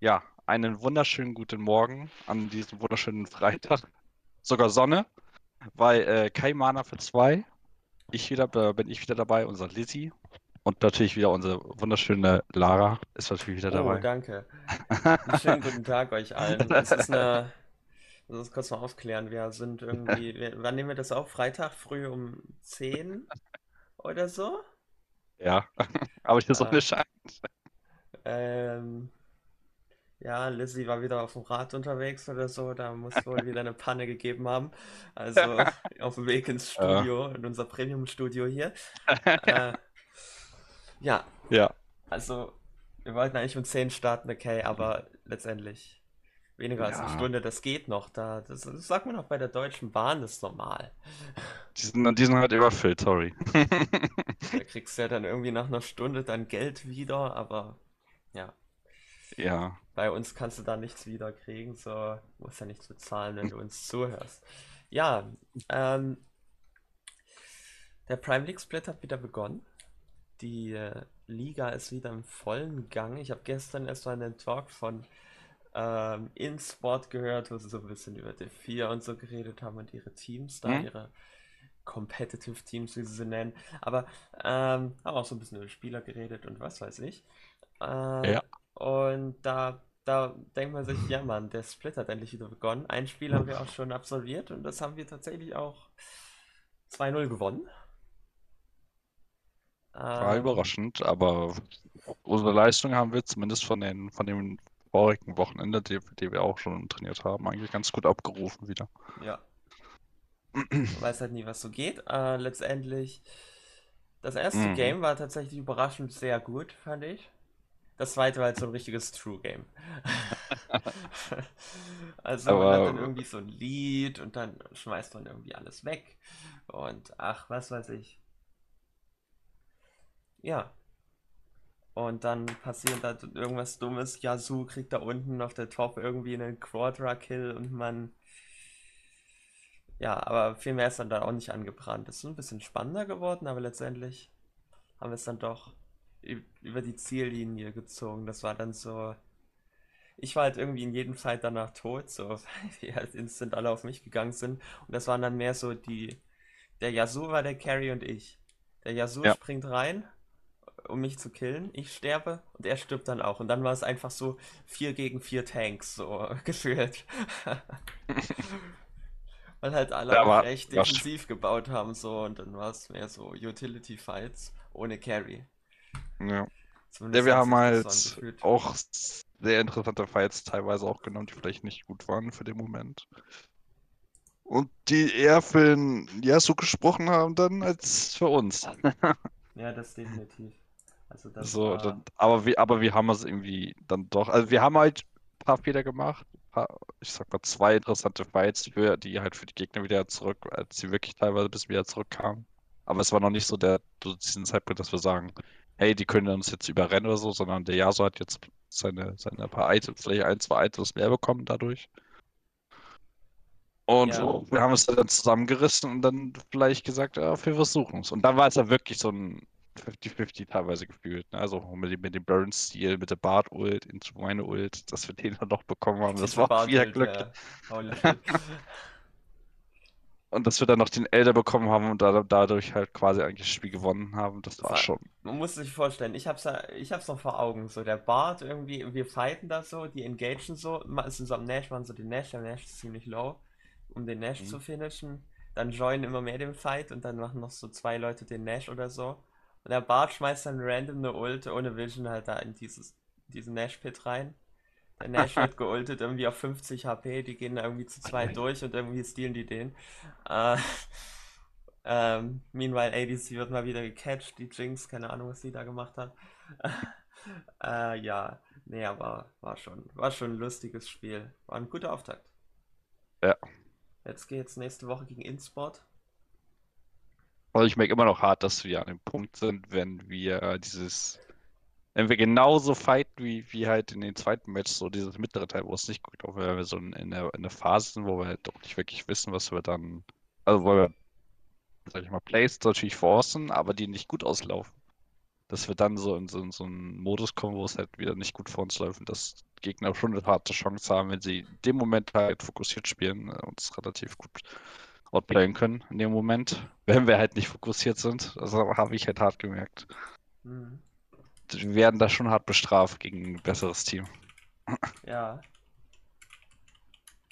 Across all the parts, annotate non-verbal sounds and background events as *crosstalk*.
Ja, einen wunderschönen guten Morgen an diesem wunderschönen Freitag. Sogar Sonne, weil äh, kein Mana für zwei. Ich wieder, äh, bin ich wieder dabei, unser Lizzie. Und natürlich wieder unsere wunderschöne Lara ist natürlich wieder Oh, dabei. danke. Einen *laughs* schönen guten Tag euch allen. Es ist eine, lass uns kurz mal aufklären. Wir sind irgendwie, wir, wann nehmen wir das auf? Freitag früh um 10 oder so? Ja, *laughs* aber die Äh, Sonne scheint. ähm, ja, Lizzie war wieder auf dem Rad unterwegs oder so. Da muss wohl wieder eine Panne gegeben haben. Also *laughs* auf dem Weg ins Studio, in unser Premium-Studio hier. *laughs* Äh, ja, ja, also wir wollten eigentlich um 10 starten, okay, aber letztendlich. Weniger als eine ja. Stunde, das geht noch. Da, das, das sagt man auch bei der Deutschen Bahn, das ist normal. Die sind, die sind halt überfüllt, sorry. Da kriegst du ja dann irgendwie nach einer Stunde dein Geld wieder, aber ja, Ja, bei uns kannst du da nichts wieder kriegen, so musst ja nichts bezahlen, wenn du uns zuhörst. Ja, ähm, der Prime League Split hat wieder begonnen. Die äh, Liga ist wieder im vollen Gang. Ich habe gestern erst mal einen Talk von ähm, InSport gehört, wo sie so ein bisschen über D4 und so geredet haben und ihre Teams da, hm? ihre Competitive Teams, wie sie sie nennen. Aber ähm, haben auch so ein bisschen über Spieler geredet und was weiß ich. Äh, Ja. Und da, da denkt man sich, ja Mann, der Split hat endlich wieder begonnen. Ein Spiel haben wir auch schon absolviert und das haben wir tatsächlich auch 2-0 gewonnen. War Ähm, überraschend, aber unsere Leistung haben wir zumindest von den, von dem vorigen Wochenende, die, die wir auch schon trainiert haben, eigentlich ganz gut abgerufen wieder. ja, man weiß halt nie, was so geht. Äh, letztendlich, das erste Mhm. Game war tatsächlich überraschend sehr gut, fand ich. Das zweite war halt so ein richtiges True Game. *laughs* Also man hat dann Aber irgendwie so ein Lied und dann schmeißt man irgendwie alles weg. Und ach, was weiß ich. Ja. Und dann passiert da irgendwas Dummes. Yasuo kriegt da unten auf der Top irgendwie einen Quadra-Kill und man. Ja, aber viel mehr ist dann da auch nicht angebrannt. Es ist ein bisschen spannender geworden, aber letztendlich haben wir es dann doch über die Ziellinie gezogen. Das war dann so. Ich war halt irgendwie in jedem Fight danach tot, so, *laughs* weil die halt instant alle auf mich gegangen sind. Und das waren dann mehr so die. Der Yasuo war der Carry und ich. Der Yasuo ja, springt rein, um mich zu killen. Ich sterbe und er stirbt dann auch. Und dann war es einfach so 4 gegen 4 Tanks, so *laughs* gefühlt. *laughs* Weil halt alle ja, auch war, recht defensiv gebaut haben, so. Und dann war es mehr so Utility Fights ohne Carry. Ja. Ja, Zumindest wir hat haben halt auch sehr interessante Fights teilweise auch genommen, die vielleicht nicht gut waren für den Moment. Und die eher für den Yasuo gesprochen haben dann als für uns. *laughs* Ja, das definitiv. Also das So, war. dann, aber wir, aber wir haben es irgendwie dann doch. Also wir haben halt ein paar Fehler gemacht. Paar, ich sag mal zwei interessante Fights, für, die halt für die Gegner wieder zurück, als sie wirklich teilweise bis wieder zurückkamen. Aber es war noch nicht so der, so diesen Zeitpunkt, dass wir sagen, hey, die können uns jetzt überrennen oder so, sondern der Yasuo hat jetzt seine, seine paar Items, vielleicht ein, zwei Items mehr bekommen dadurch. Und Ja, wir haben es dann zusammengerissen und dann vielleicht gesagt, ja, wir versuchen es. Und dann war es ja wirklich so ein 50-50 teilweise gefühlt. Ne? Also mit dem, mit dem Burn-Stil, mit der Bart-Ult, into meine Ult, dass wir den dann noch bekommen haben. Das diese war Bartelt, Glück. ja. *laughs* Und dass wir dann noch den Elder bekommen haben und da, dadurch halt quasi eigentlich das Spiel gewonnen haben, das war schon. man muss sich vorstellen, ich hab's, ja- ich hab's noch vor Augen, so der Bart irgendwie, wir fighten da so, die engagen so, sind so am Nash, machen so den Nash, der Nash ist ziemlich low, um den Nash Mhm. zu finishen, dann joinen immer mehr den Fight und dann machen noch so zwei Leute den Nash oder so. Und der Bart schmeißt dann random eine Ult ohne Vision halt da in dieses, diesen Nash-Pit rein. Der Nash wird geultet, irgendwie auf 50 HP, die gehen da irgendwie zu zweit durch und irgendwie stealen die den. Äh, *laughs* ähm, meanwhile, ADC wird mal wieder gecatcht, die Jinx, keine Ahnung, was sie da gemacht hat. *laughs* Äh, ja, nee, aber war schon, war schon ein lustiges Spiel. War ein guter Auftakt. Ja. Jetzt geht's nächste Woche gegen InSport. Also ich merke immer noch hart, dass wir an dem Punkt sind, wenn wir dieses, wenn wir genauso fighten wie, wie halt in den zweiten Match, so dieses mittlere Teil, wo es nicht gut läuft, wenn wir so in, der, in der Phase sind, wo wir halt doch nicht wirklich wissen, was wir dann, also wo wir, sag ich mal, Plays natürlich forcen, aber die nicht gut auslaufen. dass wir dann so in so, in so einen Modus kommen, wo es halt wieder nicht gut vor uns läuft und dass Gegner schon eine harte Chance haben, wenn sie in dem Moment halt fokussiert spielen, äh, uns relativ gut outplayen können in dem Moment, *laughs* wenn wir halt nicht fokussiert sind. Das habe ich halt hart gemerkt. Mhm. Werden da schon hart bestraft gegen ein besseres Team. Ja.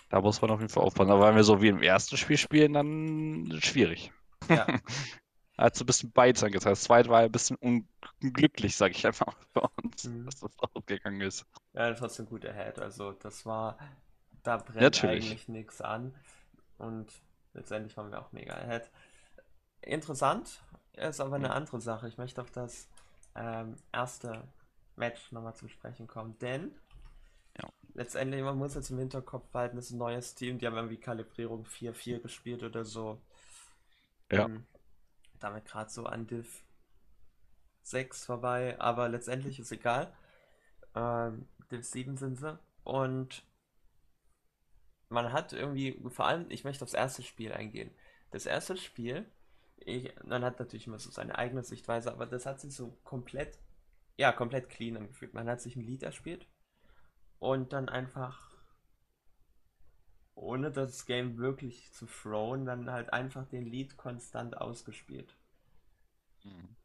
Da muss man auf jeden Fall aufpassen. Aber wenn wir so wie im ersten Spiel spielen, dann schwierig. Ja. hat *laughs* so ein bisschen beides angezeigt. Das zweite war ein bisschen unglücklich, sage ich einfach für uns, mhm. dass das ausgegangen ist. Ja, trotzdem gut erhält. Also das war, da brennt Natürlich. eigentlich nichts an. Und letztendlich waren wir auch mega ahead. Interessant ist aber eine mhm. andere Sache. Ich möchte auf das ähm, erste Match nochmal zu sprechen kommen, denn ja. letztendlich, man muss jetzt im Hinterkopf behalten, das ist ein neues Team, die haben irgendwie Kalibrierung 4-4 gespielt oder so. Ja. Ähm, damit gerade so an Div 6 vorbei, aber letztendlich ist egal. Ähm, Div 7 sind sie. Und man hat irgendwie, vor allem, ich möchte aufs erste Spiel eingehen. Das erste Spiel, ich, man hat natürlich immer so seine eigene Sichtweise, aber das hat sich so komplett, ja, komplett clean angefühlt. Man hat sich ein Lied erspielt und dann einfach ohne das Game wirklich zu throwen, dann halt einfach den Lead konstant ausgespielt. Mhm.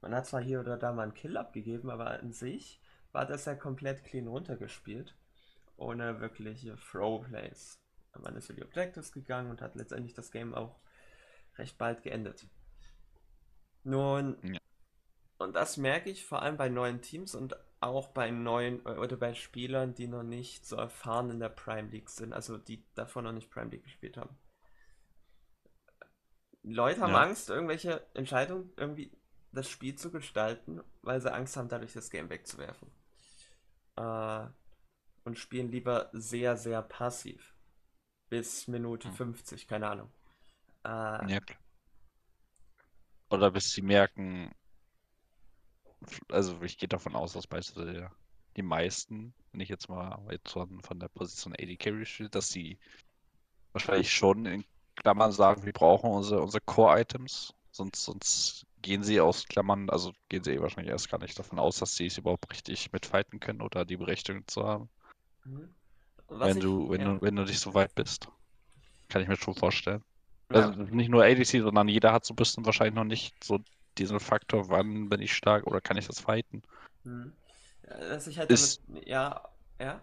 Man hat zwar hier oder da mal einen Kill abgegeben, aber an sich war das ja komplett clean runtergespielt, ohne wirkliche Throw-Plays. Man ist für die Objectives gegangen und hat letztendlich das Game auch recht bald geendet. Nun, ja. und das merke ich vor allem bei neuen Teams und auch bei neuen äh, oder bei Spielern, die noch nicht so erfahren in der Prime League sind, also die davon noch nicht Prime League gespielt haben. Leute haben ja. Angst, irgendwelche Entscheidungen irgendwie das Spiel zu gestalten, weil sie Angst haben, dadurch das Game wegzuwerfen. Äh, und spielen lieber sehr, sehr passiv. Bis Minute hm. 50, keine Ahnung. Äh, ja, Oder bis sie merken, also ich gehe davon aus, dass beispielsweise die meisten, wenn ich jetzt mal jetzt von, von der Position AD Carry stehe, dass sie wahrscheinlich schon in Klammern sagen, wir brauchen unsere, unsere Core-Items, sonst, sonst gehen sie aus Klammern, also gehen sie wahrscheinlich erst gar nicht davon aus, dass sie es überhaupt richtig mitfighten können oder die Berechtigung zu haben. Mhm. Wenn, ich, du, wenn, ja. du, wenn du dich so weit bist. Kann ich mir schon vorstellen. Ja. Also nicht nur ADC, sondern jeder hat so ein bisschen wahrscheinlich noch nicht so diesen Faktor, wann bin ich stark oder kann ich das fighten. Hm. Dass ich halt ist, damit, ja, ja.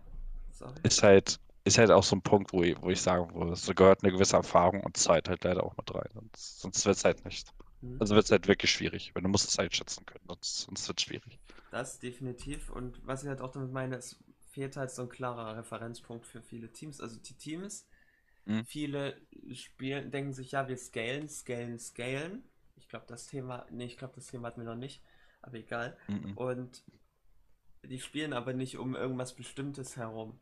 Sorry. Ist halt, ist halt auch so ein Punkt, wo ich, wo ich sagen würde, es gehört eine gewisse Erfahrung und Zeit halt leider auch mit rein. Sonst, sonst wird es halt nicht. Hm. Also wird es halt wirklich schwierig, wenn du musst es halt schätzen können, sonst, sonst wird es schwierig. Das definitiv. Und was ich halt auch damit meine, es fehlt halt so ein klarer Referenzpunkt für viele Teams. Also die Teams, hm. viele spielen, denken sich, ja, wir scalen, scalen, scalen glaube, das Thema, nee, ich glaube, das Thema hatten wir noch nicht, aber egal. Mhm. Und die spielen aber nicht um irgendwas Bestimmtes herum.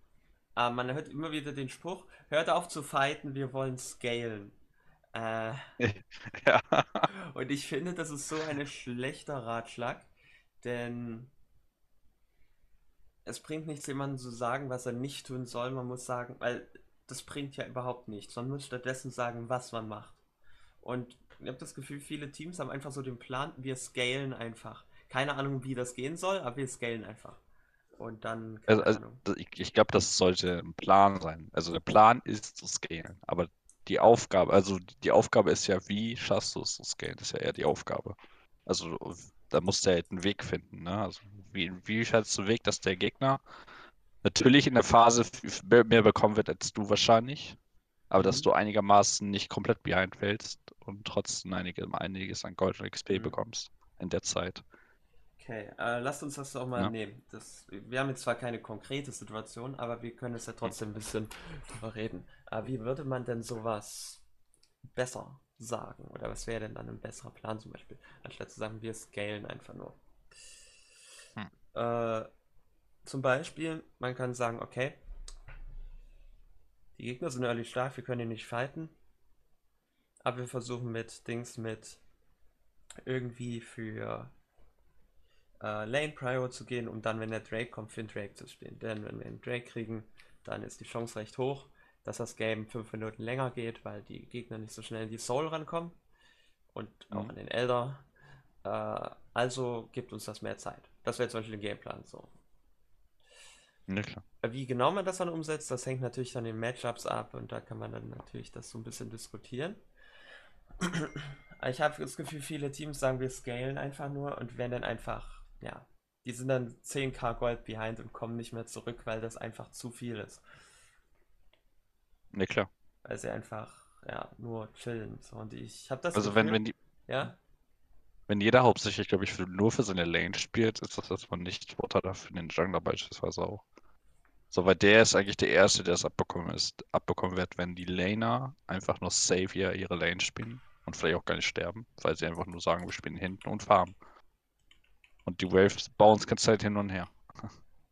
Aber man hört immer wieder den Spruch, hört auf zu fighten, wir wollen scalen. Äh, *laughs* ja. Und ich finde, das ist so ein schlechter Ratschlag, denn es bringt nichts, jemandem zu sagen, was er nicht tun soll. Man muss sagen, weil das bringt ja überhaupt nichts. Man muss stattdessen sagen, was man macht. Und ich habe das Gefühl, viele Teams haben einfach so den Plan, wir scalen einfach. Keine Ahnung, wie das gehen soll, aber wir scalen einfach. Und dann. Also, also, ich, ich glaube, das sollte ein Plan sein. Also der Plan ist zu scalen, aber die Aufgabe, also die Aufgabe ist ja, wie schaffst du es zu scalen? Das ist ja eher die Aufgabe. Also da musst du halt einen Weg finden. Ne? Also wie, wie schätzt du Weg, dass der Gegner natürlich in der Phase mehr bekommen wird als du wahrscheinlich, aber dass mhm. du einigermaßen nicht komplett behind fällst und trotzdem einige, einiges an Gold und XP mhm. bekommst in der Zeit. Okay, äh, lasst uns das auch mal ja. nehmen. Das, wir haben jetzt zwar keine konkrete Situation, aber wir können es ja trotzdem ein bisschen *laughs* drüber reden. Aber wie würde man denn sowas besser sagen? Oder was wäre denn dann ein besserer Plan zum Beispiel? Anstatt zu sagen, wir scalen einfach nur. Hm. Äh, zum Beispiel, man kann sagen, okay, die Gegner sind early stark, wir können ihn nicht fighten. Aber wir versuchen mit Dings mit irgendwie für äh, Lane Prior zu gehen, um dann, wenn der Drake kommt, für den Drake zu spielen. Denn wenn wir einen Drake kriegen, dann ist die Chance recht hoch, dass das Game 5 Minuten länger geht, weil die Gegner nicht so schnell in die Soul rankommen und auch mhm. an den Elder. Äh, also gibt uns das mehr Zeit. Das wäre zum Beispiel ein Gameplan so. Ja, klar. Wie genau man das dann umsetzt, das hängt natürlich von den Matchups ab und da kann man dann natürlich das so ein bisschen diskutieren. *clears throat* Ich habe das Gefühl, viele Teams sagen, wir scalen einfach nur und werden dann einfach, ja, die sind dann 10k Gold behind und kommen nicht mehr zurück, weil das einfach zu viel ist. Ja, klar. Weil sie einfach, ja, nur chillen. So, und ich habe das Also wenn, Gefühl, wenn die, ja, wenn jeder hauptsächlich, glaube ich, für, nur für seine Lane spielt, ist das erstmal nicht Vorteil für den Jungler beispielsweise auch. So, weil der ist eigentlich der Erste, der es abbekommen ist, abbekommen wird, wenn die Laner einfach nur Savior ihre Lane spielen und vielleicht auch gar nicht sterben, weil sie einfach nur sagen, wir spielen hinten und farmen. Und die Waves bauen ganze Zeit hin und her.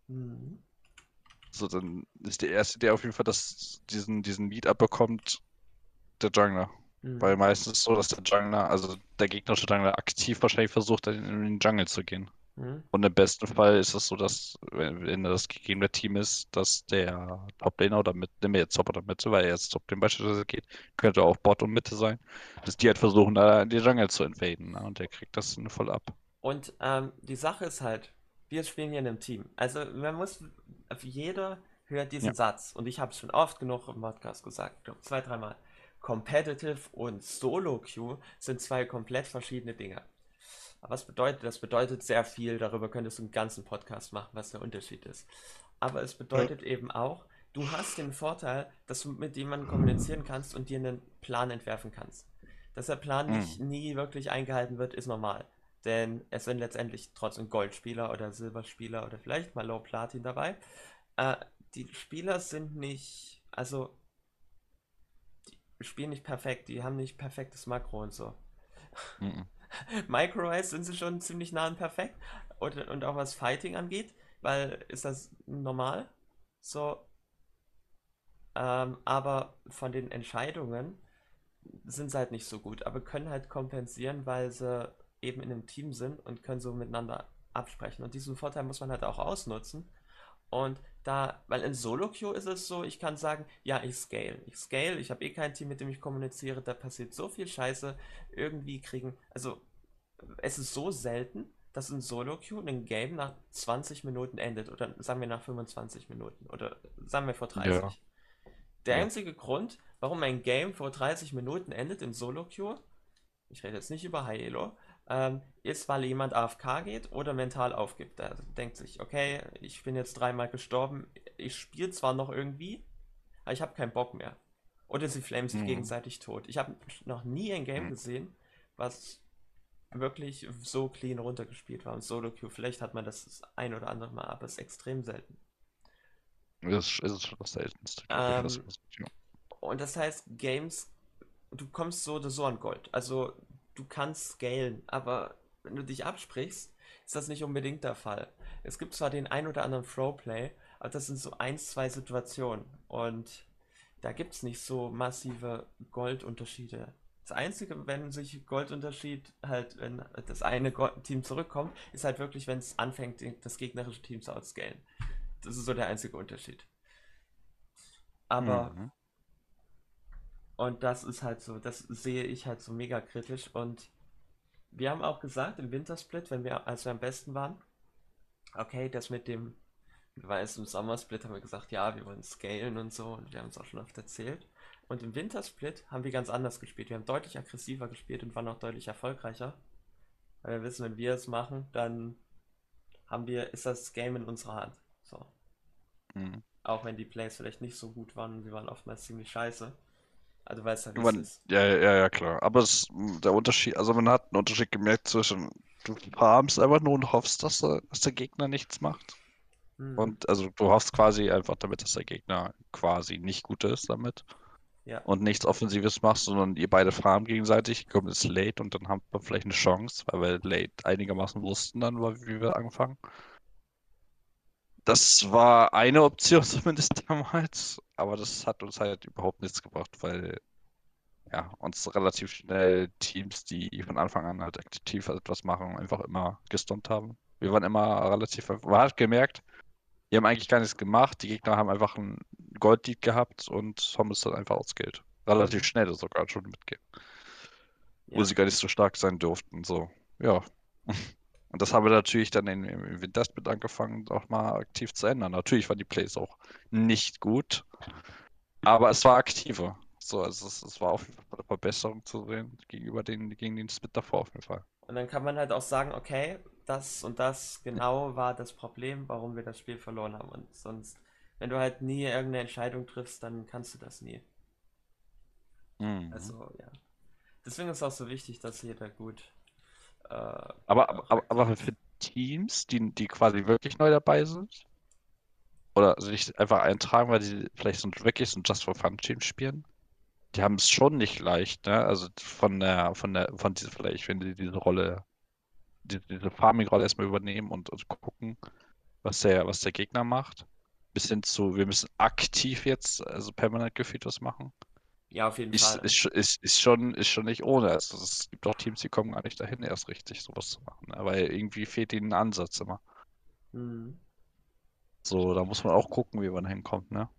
mhm. So, dann ist der Erste, der auf jeden Fall das, diesen, diesen Lead abbekommt, der Jungler. Weil Mhm. meistens ist es so, dass der Jungler, also der gegnerische Jungler aktiv wahrscheinlich versucht, in den Jungle zu gehen. Mhm. Und im besten Fall ist es so, dass, wenn, das gegebene Team ist, dass der Top-Laner oder mit, nehmen wir jetzt Top oder Mitte, weil er jetzt Top-Lane beispielsweise geht, könnte auch Bot und Mitte sein, dass die halt versuchen, da in die Jungle zu invaden, ne? Und der kriegt das voll ab. Und ähm, die Sache ist halt, wir spielen hier in einem Team. Also man muss, jeder hört diesen Ja. Satz und ich habe es schon oft genug im Podcast gesagt, glaube zwei, dreimal. Competitive und Solo-Queue sind zwei komplett verschiedene Dinge. Aber was bedeutet das? Bedeutet sehr viel, darüber könntest du einen ganzen Podcast machen, was der Unterschied ist. Aber es bedeutet eben auch, du hast den Vorteil, dass du mit jemandem kommunizieren kannst und dir einen Plan entwerfen kannst. Dass der Plan nicht nie wirklich eingehalten wird, ist normal. Denn es sind letztendlich trotzdem Goldspieler oder Silberspieler oder vielleicht mal Low Platin dabei. Äh, die Spieler sind nicht, also die spielen nicht perfekt, die haben nicht perfektes Makro und so. Mhm. *laughs* Micro-Wise sind sie schon ziemlich nah an perfekt. Und, und auch was Fighting angeht, weil ist das normal? So. Ähm, aber von den Entscheidungen sind sie halt nicht so gut, aber können halt kompensieren, weil sie eben in einem Team sind und können so miteinander absprechen. Und diesen Vorteil muss man halt auch ausnutzen. Und da, weil in Solo-Queue ist es so, ich kann sagen, ja, ich scale. Ich scale, ich habe eh kein Team, mit dem ich kommuniziere, da passiert so viel Scheiße. Irgendwie kriegen, also es ist so selten, dass in Solo-Queue ein Game nach 20 Minuten endet oder sagen wir nach 25 Minuten oder sagen wir vor 30. Ja. Der Ja. einzige Grund, warum ein Game vor 30 Minuten endet in Solo-Queue, ich rede jetzt nicht über High Elo, ähm, ist, weil jemand AFK geht oder mental aufgibt. Er denkt sich, okay, ich bin jetzt dreimal gestorben, ich spiele zwar noch irgendwie, aber ich habe keinen Bock mehr. Oder sie flamen sich Mhm. gegenseitig tot. Ich habe noch nie ein Game Mhm. gesehen, was wirklich so clean runtergespielt war. Und Solo Queue, vielleicht hat man das das ein oder andere Mal, aber es ist extrem selten. Das ist, schon das Seltenste, Ähm, ja. Und das heißt, Games, du kommst so oder so an Gold. Also du kannst scalen, aber wenn du dich absprichst, ist das nicht unbedingt der Fall. Es gibt zwar den ein oder anderen Throwplay, aber das sind so ein, zwei Situationen. Und da gibt es nicht so massive Goldunterschiede. Das Einzige, wenn sich Goldunterschied halt, wenn das eine Team zurückkommt, ist halt wirklich, wenn es anfängt, das gegnerische Team zu outscalen. Das ist so der einzige Unterschied. Aber Mhm. Und das ist halt so, das sehe ich halt so mega kritisch. Und wir haben auch gesagt im Wintersplit, wenn wir, als wir am besten waren, okay, das mit dem, weil es im Sommersplit haben wir gesagt, ja, wir wollen scalen und so, und wir haben es auch schon oft erzählt. Und im Wintersplit haben wir ganz anders gespielt. Wir haben deutlich aggressiver gespielt und waren auch deutlich erfolgreicher. Weil wir wissen, wenn wir es machen, dann haben wir, ist das Game in unserer Hand. So. Mhm. Auch wenn die Plays vielleicht nicht so gut waren, sie waren oftmals ziemlich scheiße. Also weil es halt Man, ist. ja, ja, ja, klar. Aber es, der Unterschied, also man hat einen Unterschied gemerkt zwischen, du farmst einfach nur und hoffst, dass der, dass der Gegner nichts macht. Mhm. Und also du hoffst quasi einfach damit, dass der Gegner quasi nicht gut ist damit Ja. und nichts Offensives machst, sondern ihr beide farmen gegenseitig, kommt es late und dann haben wir vielleicht eine Chance, weil wir late einigermaßen wussten dann, wie wir anfangen. Das war eine Option *laughs* zumindest damals, aber das hat uns halt überhaupt nichts gebracht, weil ja, uns relativ schnell Teams, die von Anfang an halt aktiv etwas machen, einfach immer gestunt haben. Wir waren immer relativ, man hat gemerkt, die haben eigentlich gar nichts gemacht, die Gegner haben einfach ein Goldlead gehabt und haben es dann einfach ausgeheilt. Relativ Mhm. schnell sogar schon mitgehen, wo Ja. sie gar nicht so stark sein durften, so. Ja, *laughs* Und das haben wir natürlich dann in, im Wintersplit angefangen, auch mal aktiv zu ändern. Natürlich waren die Plays auch nicht gut, aber es war aktiver. So, also es, es war auf jeden Fall eine Verbesserung zu sehen gegenüber den, gegen den Split davor auf jeden Fall. Und dann kann man halt auch sagen, okay, das und das genau war das Problem, warum wir das Spiel verloren haben. Und sonst, wenn du halt nie irgendeine Entscheidung triffst, dann kannst du das nie. Mhm. Also, ja. Deswegen ist es auch so wichtig, dass jeder gut. Äh, Aber, aber, aber, aber für Teams, die, die quasi wirklich neu dabei sind, oder sich einfach eintragen, weil die vielleicht so wirklich so ein Just for Fun Team spielen, die haben es schon nicht leicht, ne? Also von der, von der, von dieser, vielleicht, wenn die diese Rolle, die, diese Farming-Rolle erstmal übernehmen und, und gucken, was der, was der Gegner macht. Bis hin zu, wir müssen aktiv jetzt, also permanent gefühlt was machen. ja, auf jeden Ist, Fall. ist, ist, ist schon, ist schon nicht ohne. Also es gibt auch Teams, die kommen gar nicht dahin, erst richtig sowas zu machen. Ne? Weil irgendwie fehlt ihnen ein Ansatz immer. Mhm. So, da muss man auch gucken, wie man hinkommt, ne?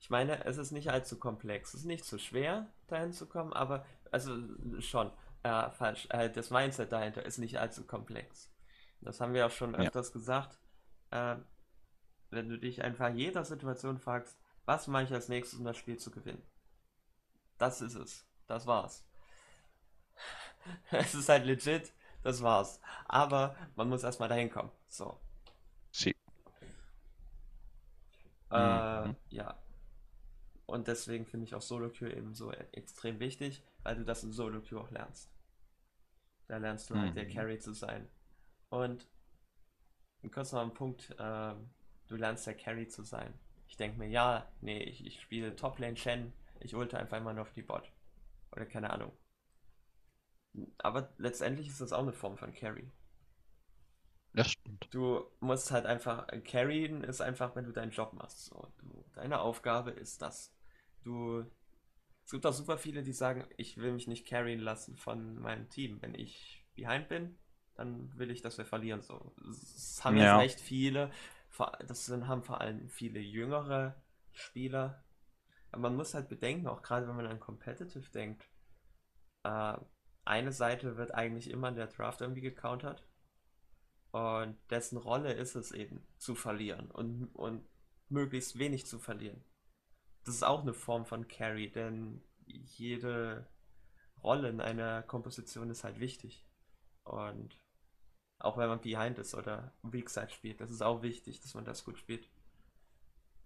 Ich meine, es ist nicht allzu komplex. Es ist nicht so schwer, dahin zu kommen, aber, also schon, äh, falsch. Äh, das Mindset dahinter ist nicht allzu komplex. Das haben wir auch schon Ja. öfters gesagt. Äh, wenn du dich einfach in jeder Situation fragst, was mache ich als nächstes, um das Spiel zu gewinnen? Das ist es. Das war's. *laughs* Es ist halt legit, das war's. Aber man muss erstmal dahin kommen. So. Sie. Äh, Mhm. ja. Und deswegen finde ich auch Solo-Queue eben so e- extrem wichtig, weil du das in Solo-Queue auch lernst. Da lernst du halt der Mhm. Carry zu sein. Und kurz noch ein Punkt, ähm, du lernst der Carry zu sein. Ich denke mir, ja, nee, ich, ich spiele Top-Lane Shen, ich ulte einfach immer nur auf die Bot. Oder keine Ahnung. Aber letztendlich ist das auch eine Form von Carry. Das stimmt. Du musst halt einfach, carryen ist einfach, wenn du deinen Job machst. So, du, deine Aufgabe ist das. Du, es gibt auch super viele, die sagen, ich will mich nicht carryen lassen von meinem Team. Wenn ich behind bin, dann will ich, dass wir verlieren. So, das haben jetzt Ja. recht viele. Das sind, haben vor allem viele jüngere Spieler. Aber man muss halt bedenken, auch gerade wenn man an Competitive denkt, äh, eine Seite wird eigentlich immer in der Draft irgendwie gecountert. Und dessen Rolle ist es eben, zu verlieren und, und möglichst wenig zu verlieren. Das ist auch eine Form von Carry, denn jede Rolle in einer Komposition ist halt wichtig. Und auch wenn man Behind ist oder Weak Side spielt, das ist auch wichtig, dass man das gut spielt.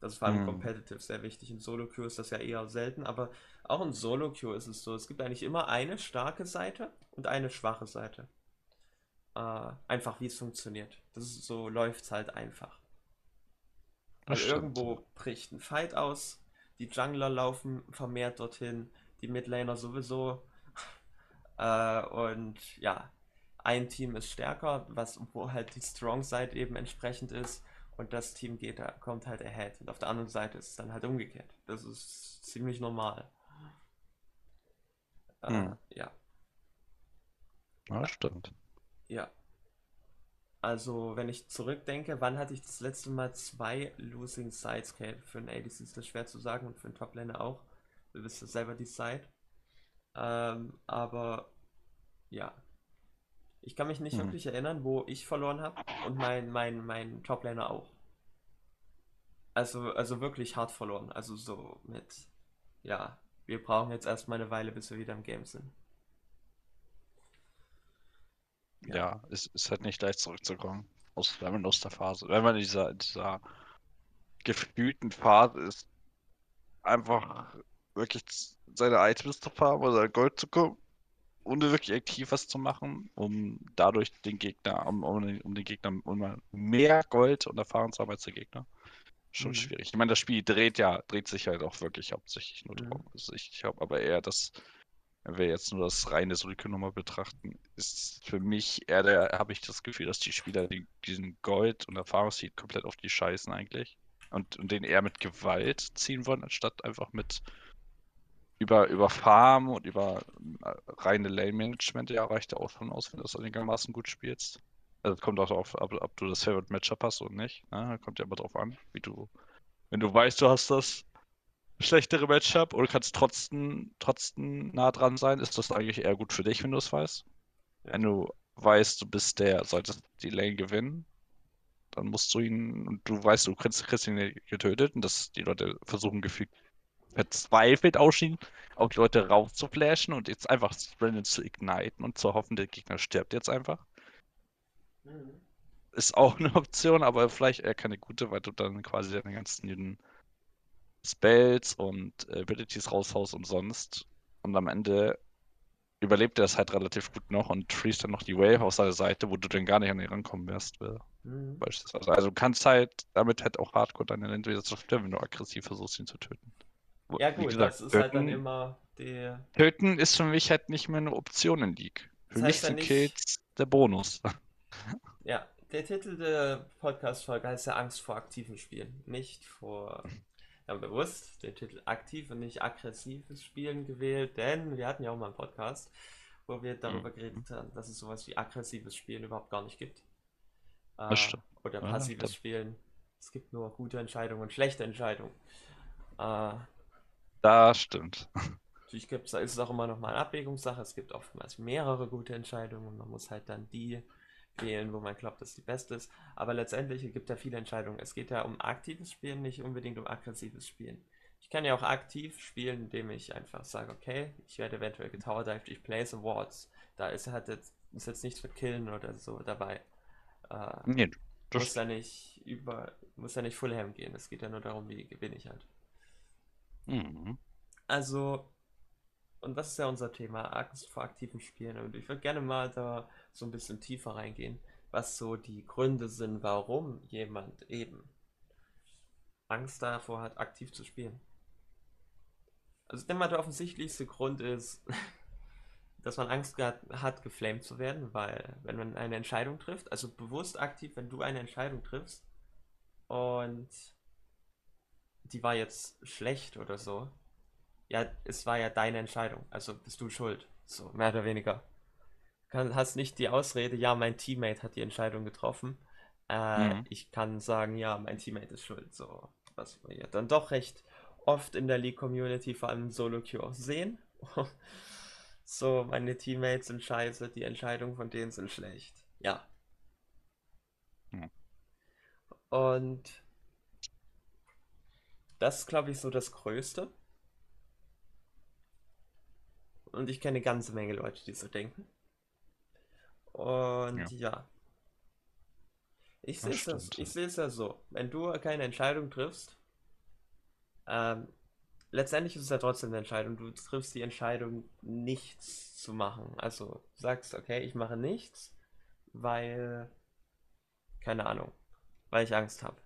Das ist vor allem Mhm. Competitive sehr wichtig. In Solo-Queue ist das ja eher selten, aber auch in Solo-Queue ist es so, es gibt eigentlich immer eine starke Seite und eine schwache Seite. Äh, einfach wie es funktioniert. Das ist so, läuft es halt einfach. Stimmt. irgendwo bricht ein Fight aus, die Jungler laufen vermehrt dorthin, die Midlaner sowieso. *laughs* Äh, und ja, ein Team ist stärker, was, wo halt die Strong Side eben entsprechend ist. Und das Team geht da, kommt halt ahead. Und auf der anderen Seite ist es dann halt umgekehrt. Das ist ziemlich normal. Äh, Hm. ja, Ja, das stimmt. ja. Also, wenn ich zurückdenke, wann hatte ich das letzte Mal zwei Losing Sides? Okay, für einen ADC ist das schwer zu sagen und für einen Toplaner auch. Du bist ja selber die Side. Ähm, aber ja, ich kann mich nicht Hm. wirklich erinnern, wo ich verloren habe und mein, mein, mein Toplaner auch. Also, also wirklich hart verloren. Also so mit, ja, wir brauchen jetzt erstmal eine Weile, bis wir wieder im Game sind. Ja. Ja, es ist halt nicht leicht zurückzukommen. Aus, wenn man aus der Phase, wenn man in dieser, dieser gefühlten Phase ist, einfach wirklich seine Items zu farmen oder sein Gold zu kommen, ohne wirklich aktiv was zu machen, um dadurch den Gegner, um, um, den- den Gegner um mehr Gold und Erfahrung zu Gegner. Schon Mhm. schwierig. Ich meine, das Spiel dreht ja, dreht sich halt auch wirklich hauptsächlich nur Mhm. darum. Also ich, ich habe aber eher das, wenn wir jetzt nur das reine Solykon nochmal betrachten, ist für mich eher der, habe ich das Gefühl, dass die Spieler die, diesen Gold- und Erfahrungsseed komplett auf die scheißen eigentlich. Und, und den eher mit Gewalt ziehen wollen, anstatt einfach mit über, über Farm und über äh, reine Lane-Management. Ja, reicht ja auch schon aus, wenn du das einigermaßen gut spielst. Also es kommt auch darauf ab, ob du das Favorite Matchup hast oder nicht. Ne? Kommt ja immer drauf an, wie du, wenn du weißt, du hast das schlechtere Matchup oder kannst trotzdem, trotzdem nah dran sein, ist das eigentlich eher gut für dich, wenn du es weißt. Wenn du weißt, du bist der, solltest die Lane gewinnen, dann musst du ihn, und du weißt, du kriegst, kriegst ihn getötet und dass die Leute versuchen gefühlt verzweifelt ausschienen, auch die Leute rauszuflashen und jetzt einfach Brandon zu igniten und zu hoffen, der Gegner stirbt jetzt einfach. Mhm. Ist auch *laughs* eine Option, aber vielleicht eher keine gute, weil du dann quasi deine ganzen Spells und Abilities raushaust und sonst. Und am Ende überlebt er das halt relativ gut noch und trees dann noch die Wave auf seine Seite, wo du dann gar nicht an ihn rankommen wirst. Mhm. Beispielsweise. Also du kannst halt damit halt auch hardcore deine Land wieder zerstören, wenn du aggressiv versuchst, ihn zu töten. Ja gut, gesagt, das ist töten, halt dann immer der... Töten ist für mich halt nicht mehr eine Option in League. Für das mich sind nicht... Kills der Bonus. *laughs* Ja, der Titel der Podcast-Folge heißt ja Angst vor aktiven Spielen. Nicht vor ja, bewusst den Titel aktiv und nicht aggressives Spielen gewählt, denn wir hatten ja auch mal einen Podcast, wo wir darüber mhm. geredet haben, dass es sowas wie aggressives Spielen überhaupt gar nicht gibt. Äh, oder passives ja, Spielen. Es gibt nur gute Entscheidungen und schlechte Entscheidungen. Äh, das stimmt. Natürlich gibt es, ist es auch immer noch mal eine Abwägungssache. Es gibt oftmals mehrere gute Entscheidungen und man muss halt dann die wählen, wo man glaubt, dass die beste ist. Aber letztendlich gibt es ja viele Entscheidungen. Es geht ja um aktives Spielen, nicht unbedingt um aggressives Spielen. Ich kann ja auch aktiv spielen, indem ich einfach sage, okay, ich werde eventuell getowerdived, ich place awards. Da ist, hat jetzt, ist jetzt nichts für Killen oder so dabei. Äh, nee, das muss ja nicht über, muss ja nicht Full Ham gehen. Es geht ja nur darum, wie gewinne ich halt. Mhm. Also, und das ist ja unser Thema, Angst vor aktiven Spielen. Und ich würde gerne mal da so ein bisschen tiefer reingehen, was so die Gründe sind, warum jemand eben Angst davor hat, aktiv zu spielen. Also ich denke mal, der offensichtlichste Grund ist, *laughs* dass man Angst hat, geflamed zu werden, weil wenn man eine Entscheidung trifft, also bewusst aktiv, wenn du eine Entscheidung triffst und die war jetzt schlecht oder so, ja, es war ja deine Entscheidung, also bist du schuld, so mehr oder weniger. Du hast nicht die Ausrede, ja, mein Teammate hat die Entscheidung getroffen. Äh, mhm. Ich kann sagen, ja, mein Teammate ist schuld, so was wir ja dann doch recht oft in der League-Community, vor allem Solo Queue, sehen. *laughs* so, meine Teammates sind scheiße, die Entscheidungen von denen sind schlecht. Ja. Mhm. Und das ist, glaube ich, so das Größte. Und ich kenne eine ganze Menge Leute, die so denken. Und ja. ja. Ich sehe es ich sehe es ja so. Wenn du keine Entscheidung triffst, ähm, letztendlich ist es ja trotzdem eine Entscheidung. Du triffst die Entscheidung, nichts zu machen. Also sagst, okay, ich mache nichts, weil, keine Ahnung, weil ich Angst habe.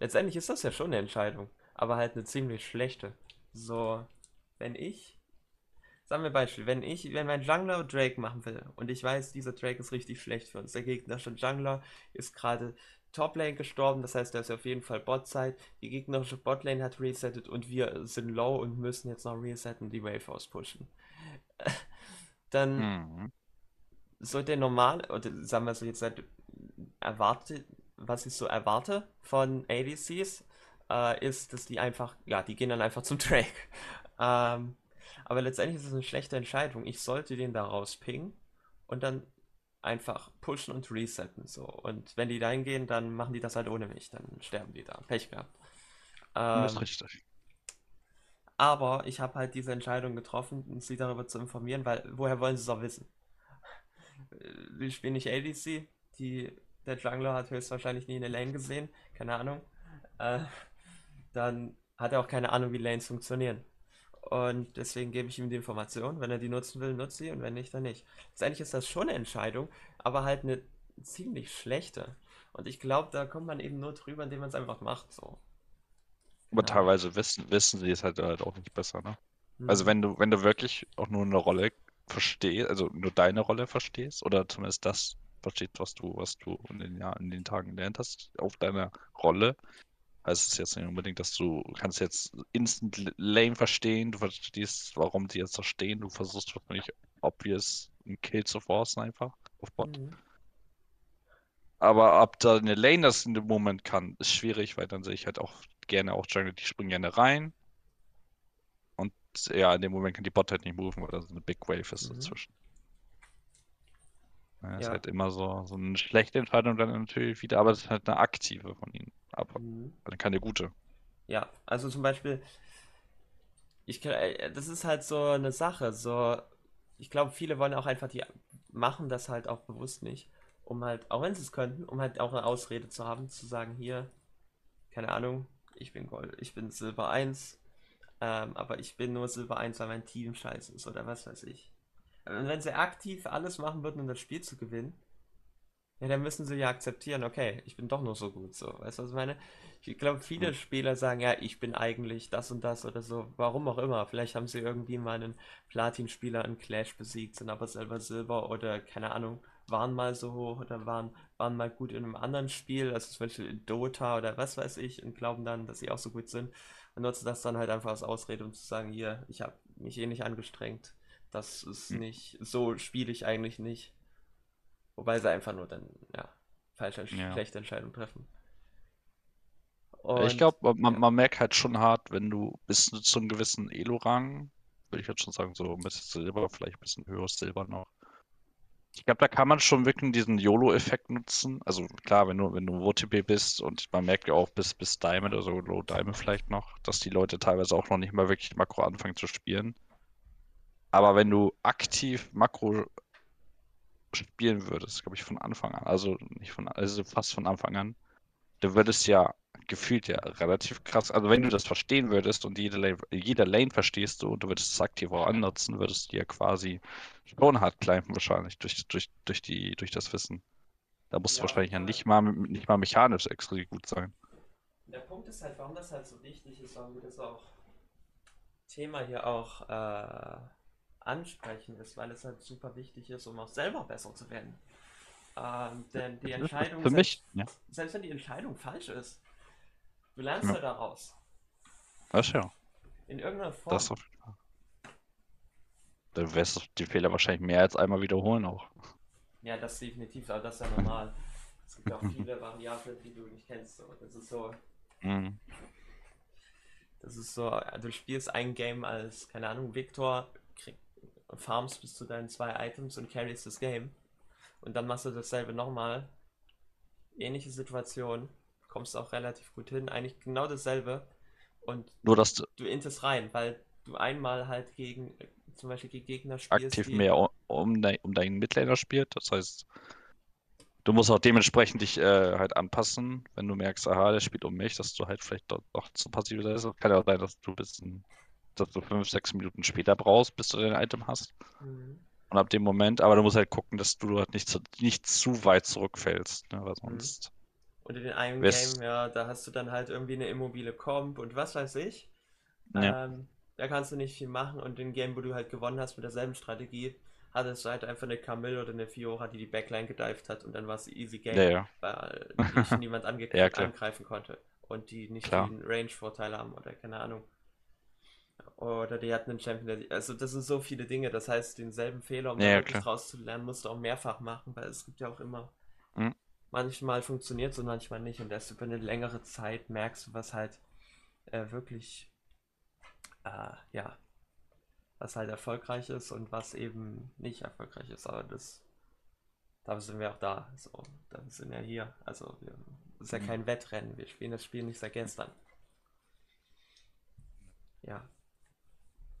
Letztendlich ist das ja schon eine Entscheidung, aber halt eine ziemlich schlechte. So, wenn ich Sagen wir Beispiel, wenn ich, wenn mein Jungler Drake machen will und ich weiß, dieser Drake ist richtig schlecht für uns, der gegnerische Jungler ist gerade Toplane gestorben, das heißt, er ist auf jeden Fall Bot-Side, die gegnerische Botlane hat resettet und wir sind low und müssen jetzt noch resetten, die Wave auspushen. *laughs* Dann mhm. so der normal, oder sagen wir so jetzt halt, erwarte, was ich so erwarte von ADCs, äh, ist, dass die einfach, ja, die gehen dann einfach zum *laughs* Drake. Ähm, aber letztendlich ist es eine schlechte Entscheidung. Ich sollte den da rauspingen und dann einfach pushen und resetten. So. Und wenn die da hingehen, dann machen die das halt ohne mich. Dann sterben die da. Pech gehabt. Ähm, das ist richtig. Aber ich habe halt diese Entscheidung getroffen, sie darüber zu informieren, weil woher wollen sie es auch wissen? *laughs* Wir spielen nicht ADC. Die, der Jungler hat höchstwahrscheinlich nie eine Lane gesehen. Keine Ahnung. Äh, dann hat er auch keine Ahnung, wie Lanes funktionieren. Und deswegen gebe ich ihm die Information. Wenn er die nutzen will, nutzt sie und wenn nicht, dann nicht. Letztendlich ist das schon eine Entscheidung, aber halt eine ziemlich schlechte. Und ich glaube, da kommt man eben nur drüber, indem man es einfach macht. So. Aber ja. teilweise wissen, wissen sie es halt, halt auch nicht besser, ne? Mhm. Also wenn du, wenn du wirklich auch nur eine Rolle verstehst, also nur deine Rolle verstehst, oder zumindest das verstehst, was du, was du in den Jahren, in den Tagen gelernt hast, auf deiner Rolle, heißt es jetzt nicht unbedingt, dass du kannst jetzt instant lame verstehen, du verstehst, warum die jetzt da stehen, du versuchst wahrscheinlich obvious einen Kill zu forcen einfach auf Bot. Mhm. Aber ob da eine Lane das in dem Moment kann, ist schwierig, weil dann sehe ich halt auch gerne auch Jungle, die springen gerne rein. Und ja, in dem Moment kann die Bot halt nicht moven, weil da so eine Big Wave ist mhm. dazwischen. Ja, ist Ja. halt immer so, so eine schlechte Entscheidung dann natürlich wieder, aber es ist halt eine aktive von ihnen. Aber Mhm. keine gute. Ja, also zum Beispiel, ich, äh, das ist halt so eine Sache, so, ich glaube, viele wollen auch einfach, die machen das halt auch bewusst nicht, um halt, auch wenn sie es könnten, um halt auch eine Ausrede zu haben, zu sagen, hier, keine Ahnung, ich bin Gold, ich bin Silber 1, ähm, aber ich bin nur Silber 1, weil mein Team scheiße ist oder was weiß ich. Und wenn sie aktiv alles machen würden, um das Spiel zu gewinnen, ja, dann müssen sie ja akzeptieren, okay, ich bin doch nur so gut, so. Weißt du, was ich meine? Ich glaube, viele Hm. Spieler sagen, ja, ich bin eigentlich das und das oder so. Warum auch immer. Vielleicht haben sie irgendwie mal einen Platin-Spieler in Clash besiegt, sind aber selber Silber oder keine Ahnung, waren mal so hoch oder waren, waren mal gut in einem anderen Spiel, also zum Beispiel in Dota oder was weiß ich, und glauben dann, dass sie auch so gut sind und nutzen das dann halt einfach als Ausrede, um zu sagen, hier, ich habe mich eh nicht angestrengt. Das ist Hm. nicht, so spiele ich eigentlich nicht. Wobei sie einfach nur dann, ja, falsche, Ja. schlechte Entscheidungen treffen. Ich Und, glaube, man, ja. man merkt halt schon hart, wenn du bis zu einem gewissen Elo-Rang, würde ich jetzt schon sagen, so ein bisschen Silber, vielleicht ein bisschen höheres Silber noch. Ich glaube, da kann man schon wirklich diesen YOLO-Effekt nutzen. Also klar, wenn du, wenn du OTP bist und man merkt ja auch bis, bis Diamond oder so Low Diamond vielleicht noch, dass die Leute teilweise auch noch nicht mal wirklich Makro anfangen zu spielen. Aber wenn du aktiv Makro spielen würdest, glaube ich, von Anfang an, also nicht von, also fast von Anfang an, du würdest ja gefühlt ja relativ krass, also wenn du das verstehen würdest und jede Lane, jeder Lane verstehst du und du würdest es aktiv auch annutzen, würdest du ja quasi schon hart climben wahrscheinlich durch, durch, durch die, durch das Wissen. Da musst du Ja, wahrscheinlich ja nicht mal, nicht mal mechanisch extra gut sein. Der Punkt ist halt, warum das halt so wichtig ist, warum wir das auch Thema hier auch äh, ansprechen, ist, weil es halt super wichtig ist, um auch selber besser zu werden. Ähm, denn die Entscheidung, Für mich, ja, selbst, selbst wenn die Entscheidung falsch ist, du lernst Ja. ja daraus. das ja. In irgendeiner Form. Das auf. Dann wirst du die Fehler wahrscheinlich mehr als einmal wiederholen auch. Ja, das definitiv, aber das ist ja normal. Es gibt auch viele Variablen, die du nicht kennst. So. Das ist so, Mhm. das ist so, du spielst ein Game als, keine Ahnung, Victor, krieg, farmst bis zu deinen zwei Items und carries das Game. Und dann machst du dasselbe nochmal. Ähnliche Situation, kommst auch relativ gut hin, eigentlich genau dasselbe. Und Nur, dass du du intest rein, weil du einmal halt gegen, zum Beispiel gegen Gegner spielst, aktiv mehr um, dein, um deinen Midlaner spielt. Das heißt, du musst auch dementsprechend dich äh, halt anpassen, wenn du merkst, aha, der spielt um mich, dass du halt vielleicht doch, doch zu passiv bist. Kann ja auch sein, dass du bis ein, dass du fünf, sechs Minuten später brauchst, bis du dein Item hast. Mhm. Und ab dem Moment, aber du musst halt gucken, dass du halt nicht zu, nicht zu weit zurückfällst, ne, weil sonst. Und in einem Game, ja, da hast du dann halt irgendwie eine immobile Comp und was weiß ich. Ja. Ähm, da kannst du nicht viel machen und in Game, wo du halt gewonnen hast mit derselben Strategie, hattest du halt einfach eine Camille oder eine Fiora, die die Backline gedived hat und dann war es easy Game, Ja, ja. weil dich *laughs* niemand ange Ja, angreifen konnte und die nicht Klar. den Range-Vorteil haben oder keine Ahnung. Oder die hatten einen Champion, der, also das sind so viele Dinge, das heißt, denselben Fehler, um Ja, da wirklich klar. draus zu lernen, musst du auch mehrfach machen, weil es gibt ja auch immer Mhm. manchmal funktioniert es und manchmal nicht. Und erst über eine längere Zeit merkst du, was halt äh, wirklich, äh, ja, was halt erfolgreich ist und was eben nicht erfolgreich ist. Aber das, dafür sind wir auch da. So, dafür sind wir hier. Also, wir, das ist ja Mhm. kein Wettrennen. Wir spielen das Spiel nicht seit gestern. Ja,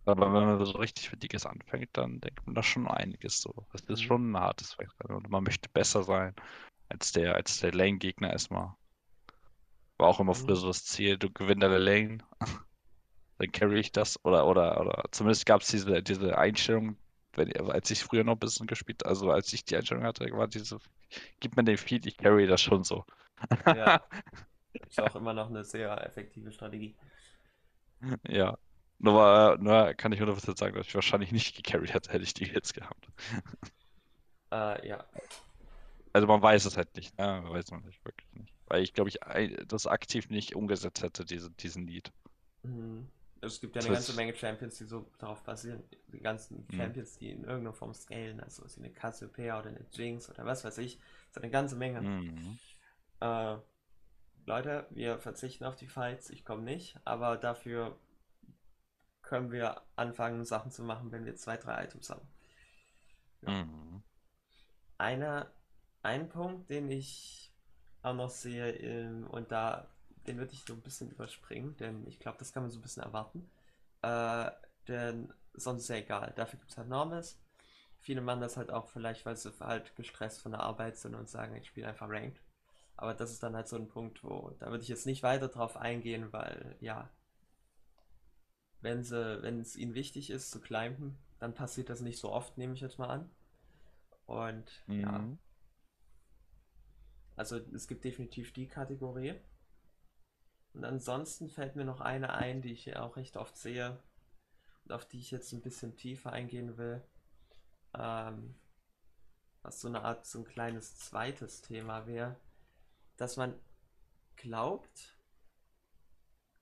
Aber wenn man so richtig für Dickes anfängt, dann denkt man da schon einiges so. Das ist Mhm. schon ein hartes Wettrennen und man möchte besser sein als der, als der Lane-Gegner erstmal. War auch immer früher Mhm. so das Ziel, du gewinnst deine Lane, *laughs* dann carry ich das. Oder, oder, oder zumindest gab es diese, diese Einstellung, wenn, als ich früher noch ein bisschen gespielt, also als ich die Einstellung hatte, war diese, gib mir den Feed, ich carry das schon so. ja. *laughs* Ist auch immer noch eine sehr effektive Strategie. Ja. Nur, nur kann ich 100% sagen, dass ich wahrscheinlich nicht gecarried hätte, hätte ich die jetzt gehabt. *laughs* Äh, ja. Also man weiß es halt nicht, ne? Weiß man nicht, wirklich nicht. Weil ich glaube, ich das aktiv nicht umgesetzt hätte, diese, diesen Lied. Mhm. Es gibt ja Das eine ganze ist- Menge Champions, die so darauf basieren. Die ganzen Mhm. Champions, die in irgendeiner Form scalen, also wie eine Cassiopeia oder eine Jinx oder was weiß ich. Das ist eine ganze Menge. Mhm. Äh, Leute, wir verzichten auf die Fights, ich komme nicht, aber dafür können wir anfangen, Sachen zu machen, wenn wir zwei, drei Items haben. Mhm. Einer, ein Punkt, den ich auch noch sehe, ähm, und da, den würde ich so ein bisschen überspringen, denn ich glaube, das kann man so ein bisschen erwarten. Äh, denn sonst ist ja egal. Dafür gibt es halt Normes. Viele machen das halt auch vielleicht, weil sie halt gestresst von der Arbeit sind und sagen, ich spiele einfach Ranked. Aber das ist dann halt so ein Punkt, wo da würde ich jetzt nicht weiter drauf eingehen, weil ja, wenn sie, wenn es ihnen wichtig ist zu climben, dann passiert das nicht so oft, nehme ich jetzt mal an. Und ja, Mhm. also es gibt definitiv die Kategorie. Und ansonsten fällt mir noch eine ein, die ich auch recht oft sehe und auf die ich jetzt ein bisschen tiefer eingehen will. Ähm, was so eine Art, so ein kleines zweites Thema wäre, dass man glaubt,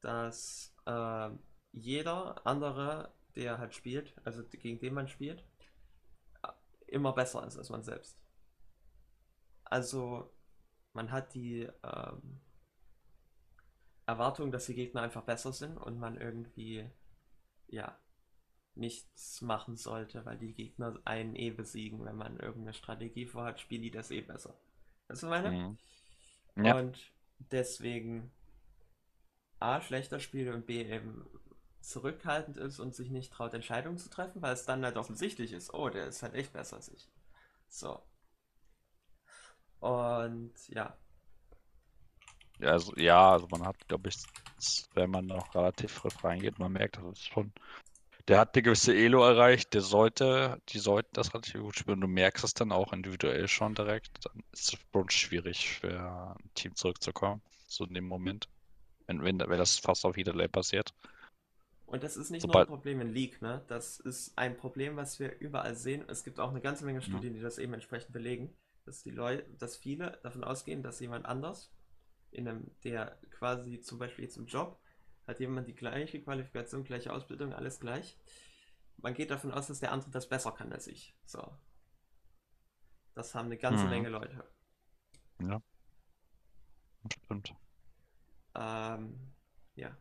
dass ähm, jeder andere, der halt spielt, also gegen den man spielt, immer besser ist als man selbst. Also man hat die ähm, Erwartung, dass die Gegner einfach besser sind und man irgendwie ja nichts machen sollte, weil die Gegner einen eh besiegen, wenn man irgendeine Strategie vorhat, spielen die das eh besser. Weißt du, was ich meine? Mhm. Ja. Und deswegen A, schlechter spielt und B, eben zurückhaltend ist und sich nicht traut, Entscheidungen zu treffen, weil es dann halt offensichtlich ist, oh, der ist halt echt besser als ich. So. Und ja, Ja, also, ja, also man hat, glaube ich, wenn man noch relativ frisch reingeht, man merkt, das ist schon. Der hat eine gewisse Elo erreicht, der sollte, die sollten das relativ gut spielen. Du merkst es dann auch individuell schon direkt. Dann ist es schon schwierig für ein Team zurückzukommen. So in dem Moment. Wenn, wenn, wenn das fast auf jeder Lane passiert. Und das ist nicht nur ein Sobald. Problem in League, ne? Das ist ein Problem, was wir überall sehen. Es gibt auch eine ganze Menge. Studien, die das eben entsprechend belegen, dass die Leute, dass viele davon ausgehen, dass jemand anders, in einem, der quasi zum Beispiel jetzt im Job, hat jemand die gleiche Qualifikation, gleiche Ausbildung, alles gleich. Man geht davon aus, dass der andere das besser kann als ich. So. Das haben eine ganze Mhm. Menge Leute. Ja, stimmt. Ähm, ja.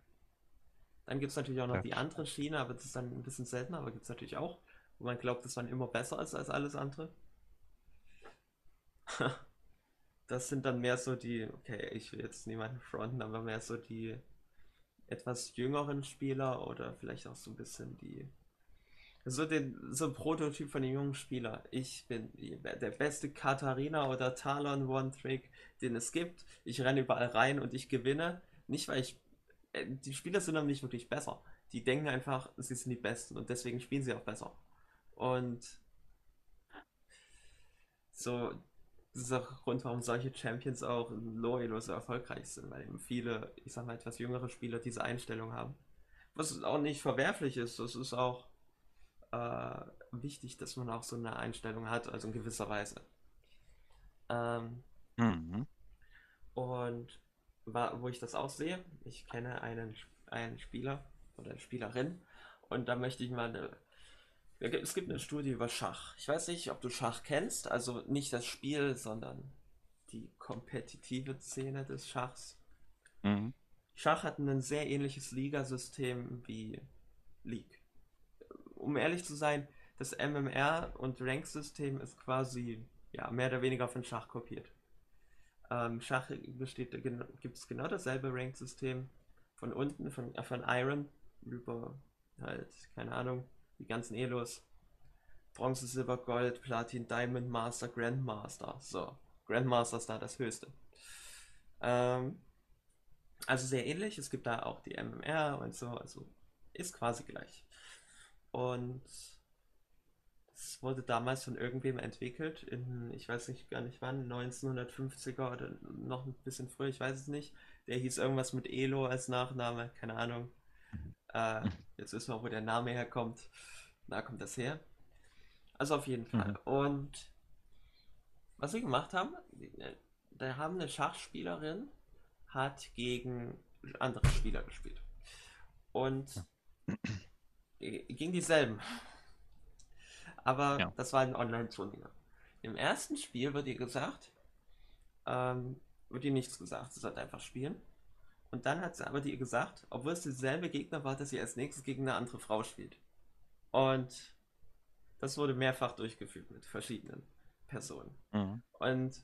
Dann gibt es natürlich auch noch Ja. die andere Schiene, aber das ist dann ein bisschen seltener, aber gibt es natürlich auch, wo man glaubt, dass man immer besser ist als alles andere. *laughs* Das sind dann mehr so die, okay, ich will jetzt niemanden fronten, aber mehr so die etwas jüngeren Spieler oder vielleicht auch so ein bisschen die, so den, so ein Prototyp von den jungen Spieler. Ich bin der beste Katharina oder Talon One-Trick, den es gibt. Ich renne überall rein und ich gewinne. Nicht, weil ich, die Spieler sind aber nicht wirklich besser. Die denken einfach, sie sind die Besten und deswegen spielen sie auch besser. Und so, das ist auch der Grund, warum solche Champions auch in Loyalo so erfolgreich sind, weil eben viele, ich sag mal, etwas jüngere Spieler diese Einstellung haben. Was auch nicht verwerflich ist, das ist auch äh, wichtig, dass man auch so eine Einstellung hat, also in gewisser Weise. Ähm, Mhm. und wo ich das auch sehe, ich kenne einen, einen Spieler oder eine Spielerin und da möchte ich mal eine. Es gibt eine Studie über Schach. Ich weiß nicht, ob du Schach kennst, also nicht das Spiel, sondern die kompetitive Szene des Schachs. Mhm. Schach hat ein sehr ähnliches Ligasystem wie League. Um ehrlich zu sein, das MMR und Rank-System ist quasi ja, mehr oder weniger von Schach kopiert. Ähm, Schach besteht, gibt es genau dasselbe Rank-System von unten, von, äh, von Iron über halt, keine Ahnung, die ganzen Elos. Bronze, Silber, Gold, Platin, Diamond, Master, Grandmaster. So, Grandmaster ist da das höchste. Ähm, also sehr ähnlich. Es gibt da auch die MMR und so, also ist quasi gleich. Und es wurde damals von irgendwem entwickelt, in, ich weiß nicht gar nicht wann, 1950er oder noch ein bisschen früher, ich weiß es nicht. Der hieß irgendwas mit Elo als Nachname, keine Ahnung. Äh, jetzt wissen wir, wo der Name herkommt. Da kommt das her. Also auf jeden Fall. Mhm. Und was sie gemacht haben, da haben eine Schachspielerin hat gegen andere Spieler gespielt. Und gegen dieselben. Aber Ja. das war ein Online-Turnier. Im ersten Spiel wird ihr gesagt, ähm, wird ihr nichts gesagt, sie sollte einfach spielen. Und dann hat sie aber ihr gesagt, obwohl es dieselbe Gegner war, dass sie als nächstes gegen eine andere Frau spielt. Und das wurde mehrfach durchgeführt mit verschiedenen. Person. Mhm. Und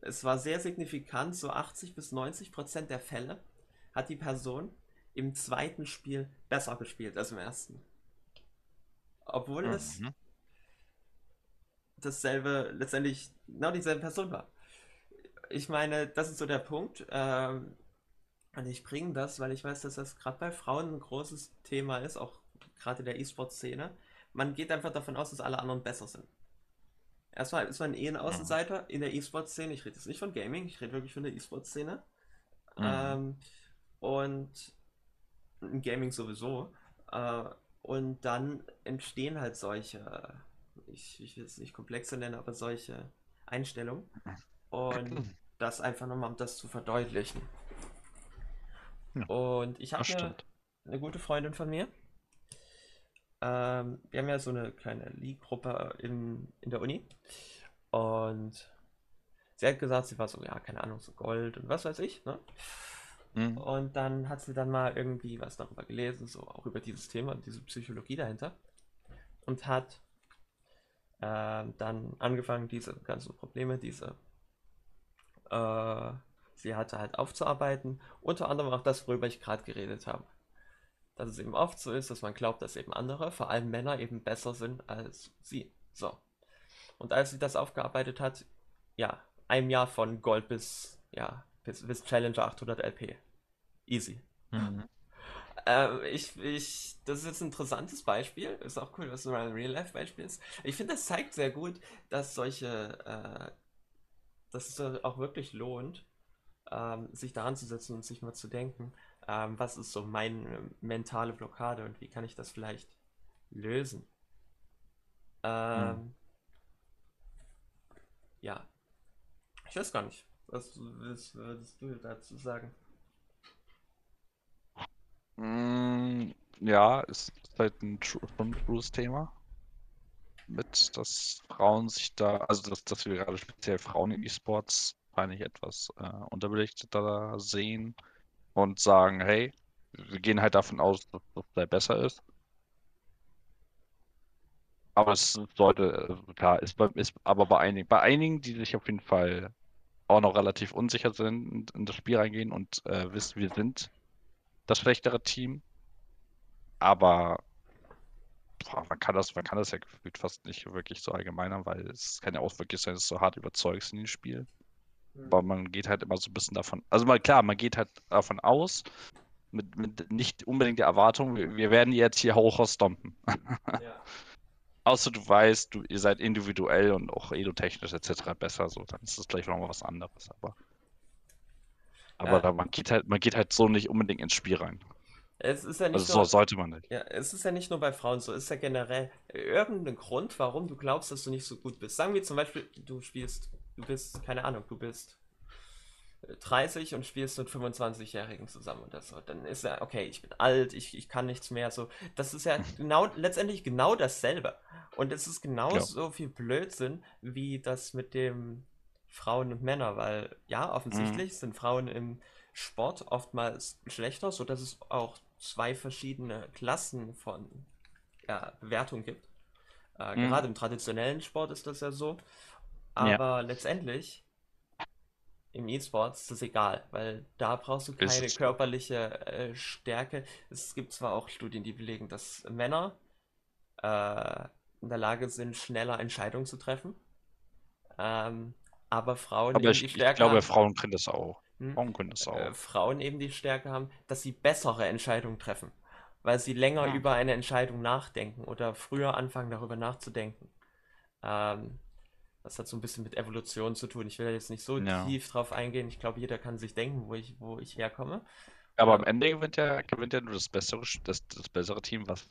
es war sehr signifikant, so 80 bis 90 Prozent der Fälle hat die Person im zweiten Spiel besser gespielt als im ersten. Obwohl es Mhm. Dasselbe, letztendlich genau dieselbe Person war. Ich meine, das ist so der Punkt. Ähm, und ich bringe das, weil ich weiß, dass das gerade bei Frauen ein großes Thema ist, auch gerade in der E-Sport-Szene. Man geht einfach davon aus, dass alle anderen besser sind. Erstmal ist man eh ein Mhm. Außenseiter in der E-Sport-Szene. Ich rede jetzt nicht von Gaming, ich rede wirklich von der E-Sport-Szene. Mhm. Ähm, und im Gaming sowieso. Äh, und dann entstehen halt solche, ich, ich will es nicht komplexe nennen, aber solche Einstellungen. Und *laughs* das einfach nochmal, um das zu verdeutlichen. Ja, Und ich habe eine gute Freundin von mir. Ähm, wir haben ja so eine kleine League-Gruppe in, in der Uni. Und sie hat gesagt, sie war so, ja, keine Ahnung, so Gold und was weiß ich, ne? Mhm. Und dann hat sie dann mal irgendwie was darüber gelesen, so auch über dieses Thema und diese Psychologie dahinter. Und hat ähm, dann angefangen, diese ganzen Probleme, diese äh, sie hatte halt aufzuarbeiten. Unter anderem auch das, worüber ich gerade geredet habe. Dass es eben oft so ist, dass man glaubt, dass eben andere, vor allem Männer, eben besser sind als sie. So. Und als sie das aufgearbeitet hat, ja, ein Jahr von Gold bis, ja, bis, bis Challenger 800 LP. Easy. Mhm. Ähm, ich, ich, das ist jetzt ein interessantes Beispiel. Ist auch cool, dass mal ein Real-Life-Beispiel ist. Ich finde, das zeigt sehr gut, dass solche, äh, dass es äh, auch wirklich lohnt, ähm, sich da anzusetzen und sich mal zu denken, ähm, was ist so meine mentale Blockade und wie kann ich das vielleicht lösen. Ähm, Ja. Ich weiß gar nicht. Was willst- würdest du dazu sagen? Mm, Ja, ist halt ein trues Thema. Mit, dass Frauen sich da, also dass, dass wir gerade speziell Frauen in E-Sports eigentlich etwas äh, unterbelichteter sehen und sagen, hey, wir gehen halt davon aus, dass das da besser ist. Aber es sollte, äh, klar, ist, bei, ist aber bei einigen, bei einigen, die sich auf jeden Fall auch noch relativ unsicher sind in das Spiel reingehen und äh, wissen, wir sind das schlechtere Team. Aber boah, man kann das, man kann das ja gefühlt fast nicht wirklich so allgemeinern, weil es kann ja auch wirklich sein, dass du so hart überzeugst in dem Spiel. Aber man geht halt immer so ein bisschen davon, also mal klar, man geht halt davon aus, mit, mit nicht unbedingt der Erwartung, wir, wir werden jetzt hier hoch stompen. *laughs* Ja. Außer du weißt, du, ihr seid individuell und auch edotechnisch etc. besser, so, dann ist das vielleicht nochmal was anderes. Aber, aber Ja. man geht halt, man geht halt so nicht unbedingt ins Spiel rein. Es ist ja nicht Also so nur, sollte man nicht. ja, es ist ja nicht nur bei Frauen so, es ist ja generell irgendein Grund, warum du glaubst, dass du nicht so gut bist. Sagen wir zum Beispiel, du spielst, du bist, keine Ahnung, du bist äh, 30 und spielst mit 25-Jährigen zusammen oder so. Dann ist ja, okay, ich bin alt, ich, ich kann nichts mehr. So, das ist ja genau, letztendlich genau dasselbe. Und es ist genauso viel Blödsinn wie das mit dem Frauen und Männer, weil ja, offensichtlich sind Frauen im Sport oftmals schlechter, so dass es auch zwei verschiedene Klassen von ja, Bewertung gibt. Äh, Mhm. Gerade im traditionellen Sport ist das ja so. Ja. Aber letztendlich im E-Sport ist das egal, weil da brauchst du keine körperliche äh, Stärke. Es gibt zwar auch Studien, die belegen, dass Männer äh, in der Lage sind, schneller Entscheidungen zu treffen. Ähm, aber Frauen Aber ich, die ich Stärke glaube, haben. Frauen können das auch. Hm? Frauen können das äh, auch. Frauen eben die Stärke haben, dass sie bessere Entscheidungen treffen, weil sie länger Ja. über eine Entscheidung nachdenken oder früher anfangen darüber nachzudenken. Ähm, das hat so ein bisschen mit Evolution zu tun. Ich will da jetzt nicht so Ja. tief drauf eingehen. Ich glaube, jeder kann sich denken, wo ich, wo ich herkomme. Aber Ja. am Ende gewinnt ja, gewinnt ja nur das bessere, das, das bessere Team, was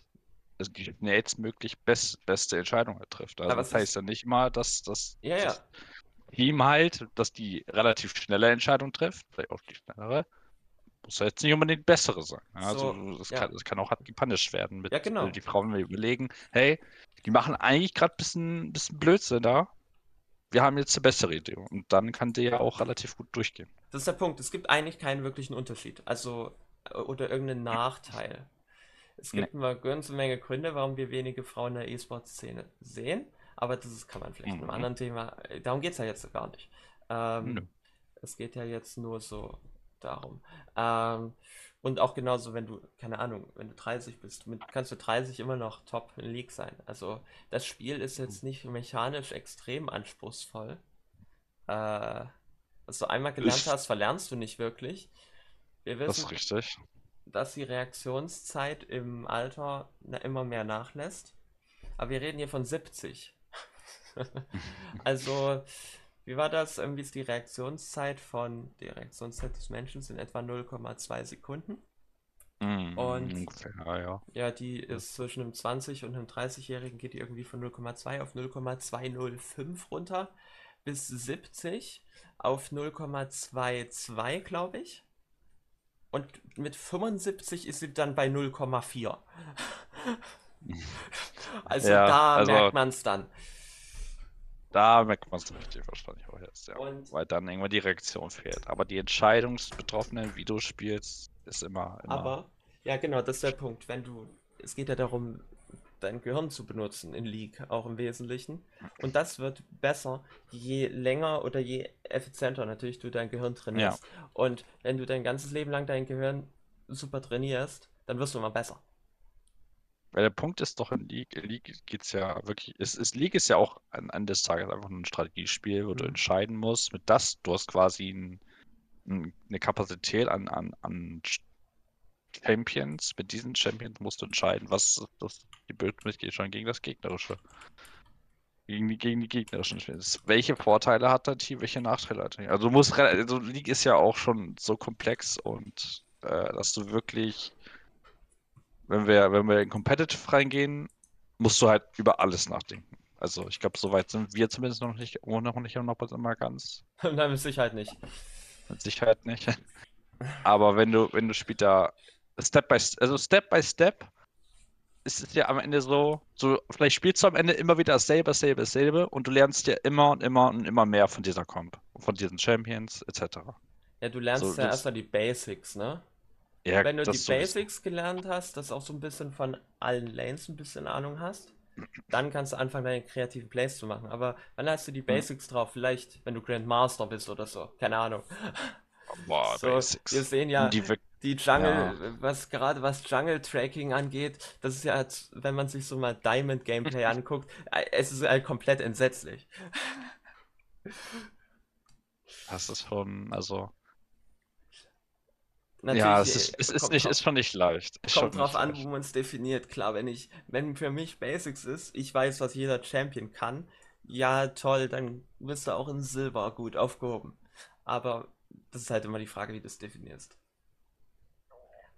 das die schnellstmöglich best, beste Entscheidung trifft. Also Aber das es ist- heißt ja nicht mal, dass, dass Ja, ja. Team halt, dass die relativ schnelle Entscheidung trifft, vielleicht auch die schnellere, muss ja jetzt nicht unbedingt bessere sein. So, also das ja. kann, das kann auch hart gepunished werden mit Ja, genau. die Frauen die überlegen, hey, die machen eigentlich gerade ein bisschen, bisschen Blödsinn da. Wir haben jetzt eine bessere Idee. Und dann kann die ja auch relativ gut durchgehen. Das ist der Punkt. Es gibt eigentlich keinen wirklichen Unterschied. Also, äh, oder irgendeinen Nachteil. Es gibt eine ganze Menge Gründe, warum wir wenige Frauen in der E-Sport-Szene sehen. Aber das kann man vielleicht in einem Mhm. anderen Thema. äh, Darum geht es ja jetzt gar nicht. Ähm, Nö. es geht ja jetzt nur so darum. Ähm, und auch genauso, wenn du, keine Ahnung, wenn du 30 bist, mit, kannst du 30 immer noch top in League sein. Also das Spiel ist jetzt nicht mechanisch extrem anspruchsvoll. Äh, was du einmal gelernt Ich- hast, verlernst du nicht wirklich. Wir Das wissen, ist richtig. dass die Reaktionszeit im Alter immer mehr nachlässt. Aber wir reden hier von 70. *laughs* *laughs* Also, wie war das? Irgendwie ist die Reaktionszeit von, die Reaktionszeit des Menschen sind etwa 0,2 Sekunden. Mhm, Und- ungefähr, ja, ja. Ja, die ist zwischen einem 20- und einem 30-Jährigen geht die irgendwie von 0,2 auf 0,205 runter bis 70 auf 0,22, glaube ich. Und mit 75 ist sie dann bei 0,4. *laughs* Also Ja, da also- merkt man es dann. Da merkt man es richtig wahrscheinlich auch jetzt, ja. Und- Weil dann irgendwann die Reaktion fehlt. Aber die Entscheidung des Betroffenen, wie du spielst, ist immer, immer. Aber, ja genau, das ist der Punkt. Wenn du, es geht ja darum, dein Gehirn zu benutzen in League, auch im Wesentlichen. Und das wird besser, je länger oder je effizienter natürlich du dein Gehirn trainierst. Und wenn du dein ganzes Leben lang dein Gehirn super trainierst, dann wirst du immer besser. Weil der Punkt ist doch in League, in League geht's ja wirklich, es ist, League ist ja auch am Ende des Tages einfach ein Strategiespiel, wo du Mhm. entscheiden musst, mit das, du hast quasi ein, ein, eine Kapazität an, an, an Ch- Champions, mit diesen Champions musst du entscheiden, was das, die Bildmitglied schon gegen das Gegnerische. Gegen die, gegen die gegnerischen Champions. Welche Vorteile hat dein Team, welche Nachteile hat dein Team? Also du musst, also League ist ja auch schon so komplex und äh, dass du wirklich wenn wir, wenn wir in Competitive reingehen, musst du halt über alles nachdenken. Also ich glaube, soweit sind wir zumindest noch nicht, oh, noch nicht 100% immer ganz. Nein, mit Sicherheit nicht. Mit Sicherheit nicht. Aber wenn du, wenn du später Step by, also Step by Step, ist es ja am Ende so, so, vielleicht spielst du am Ende immer wieder dasselbe, dasselbe, dasselbe und du lernst dir immer und immer und immer mehr von dieser Comp, von diesen Champions, etc. Ja, du lernst So, ja erstmal die Basics, ne? Ja, Wenn du die. Basics gelernt hast, dass auch so ein bisschen von allen Lanes ein bisschen Ahnung hast, dann kannst du anfangen, deine kreativen Plays zu machen. Aber wann hast du Hm. die Basics drauf? Vielleicht, wenn du Grandmaster bist oder so. Keine Ahnung. Boah, *laughs* So, Basics. wir sehen ja, die die Jungle, was gerade was Jungle Tracking angeht, das ist ja, als- wenn man sich so mal Diamond Gameplay *laughs* anguckt, äh, es ist halt komplett entsetzlich. das ist schon, also. Ja, es äh, ist, es ist nicht, drauf- ist schon nicht leicht. Ist Kommt drauf an, leicht. wo man es definiert. Klar, wenn ich, wenn für mich Basics ist, ich weiß, was jeder Champion kann, ja, toll, dann bist du auch in Silber gut aufgehoben. Aber das ist halt immer die Frage, wie du es definierst.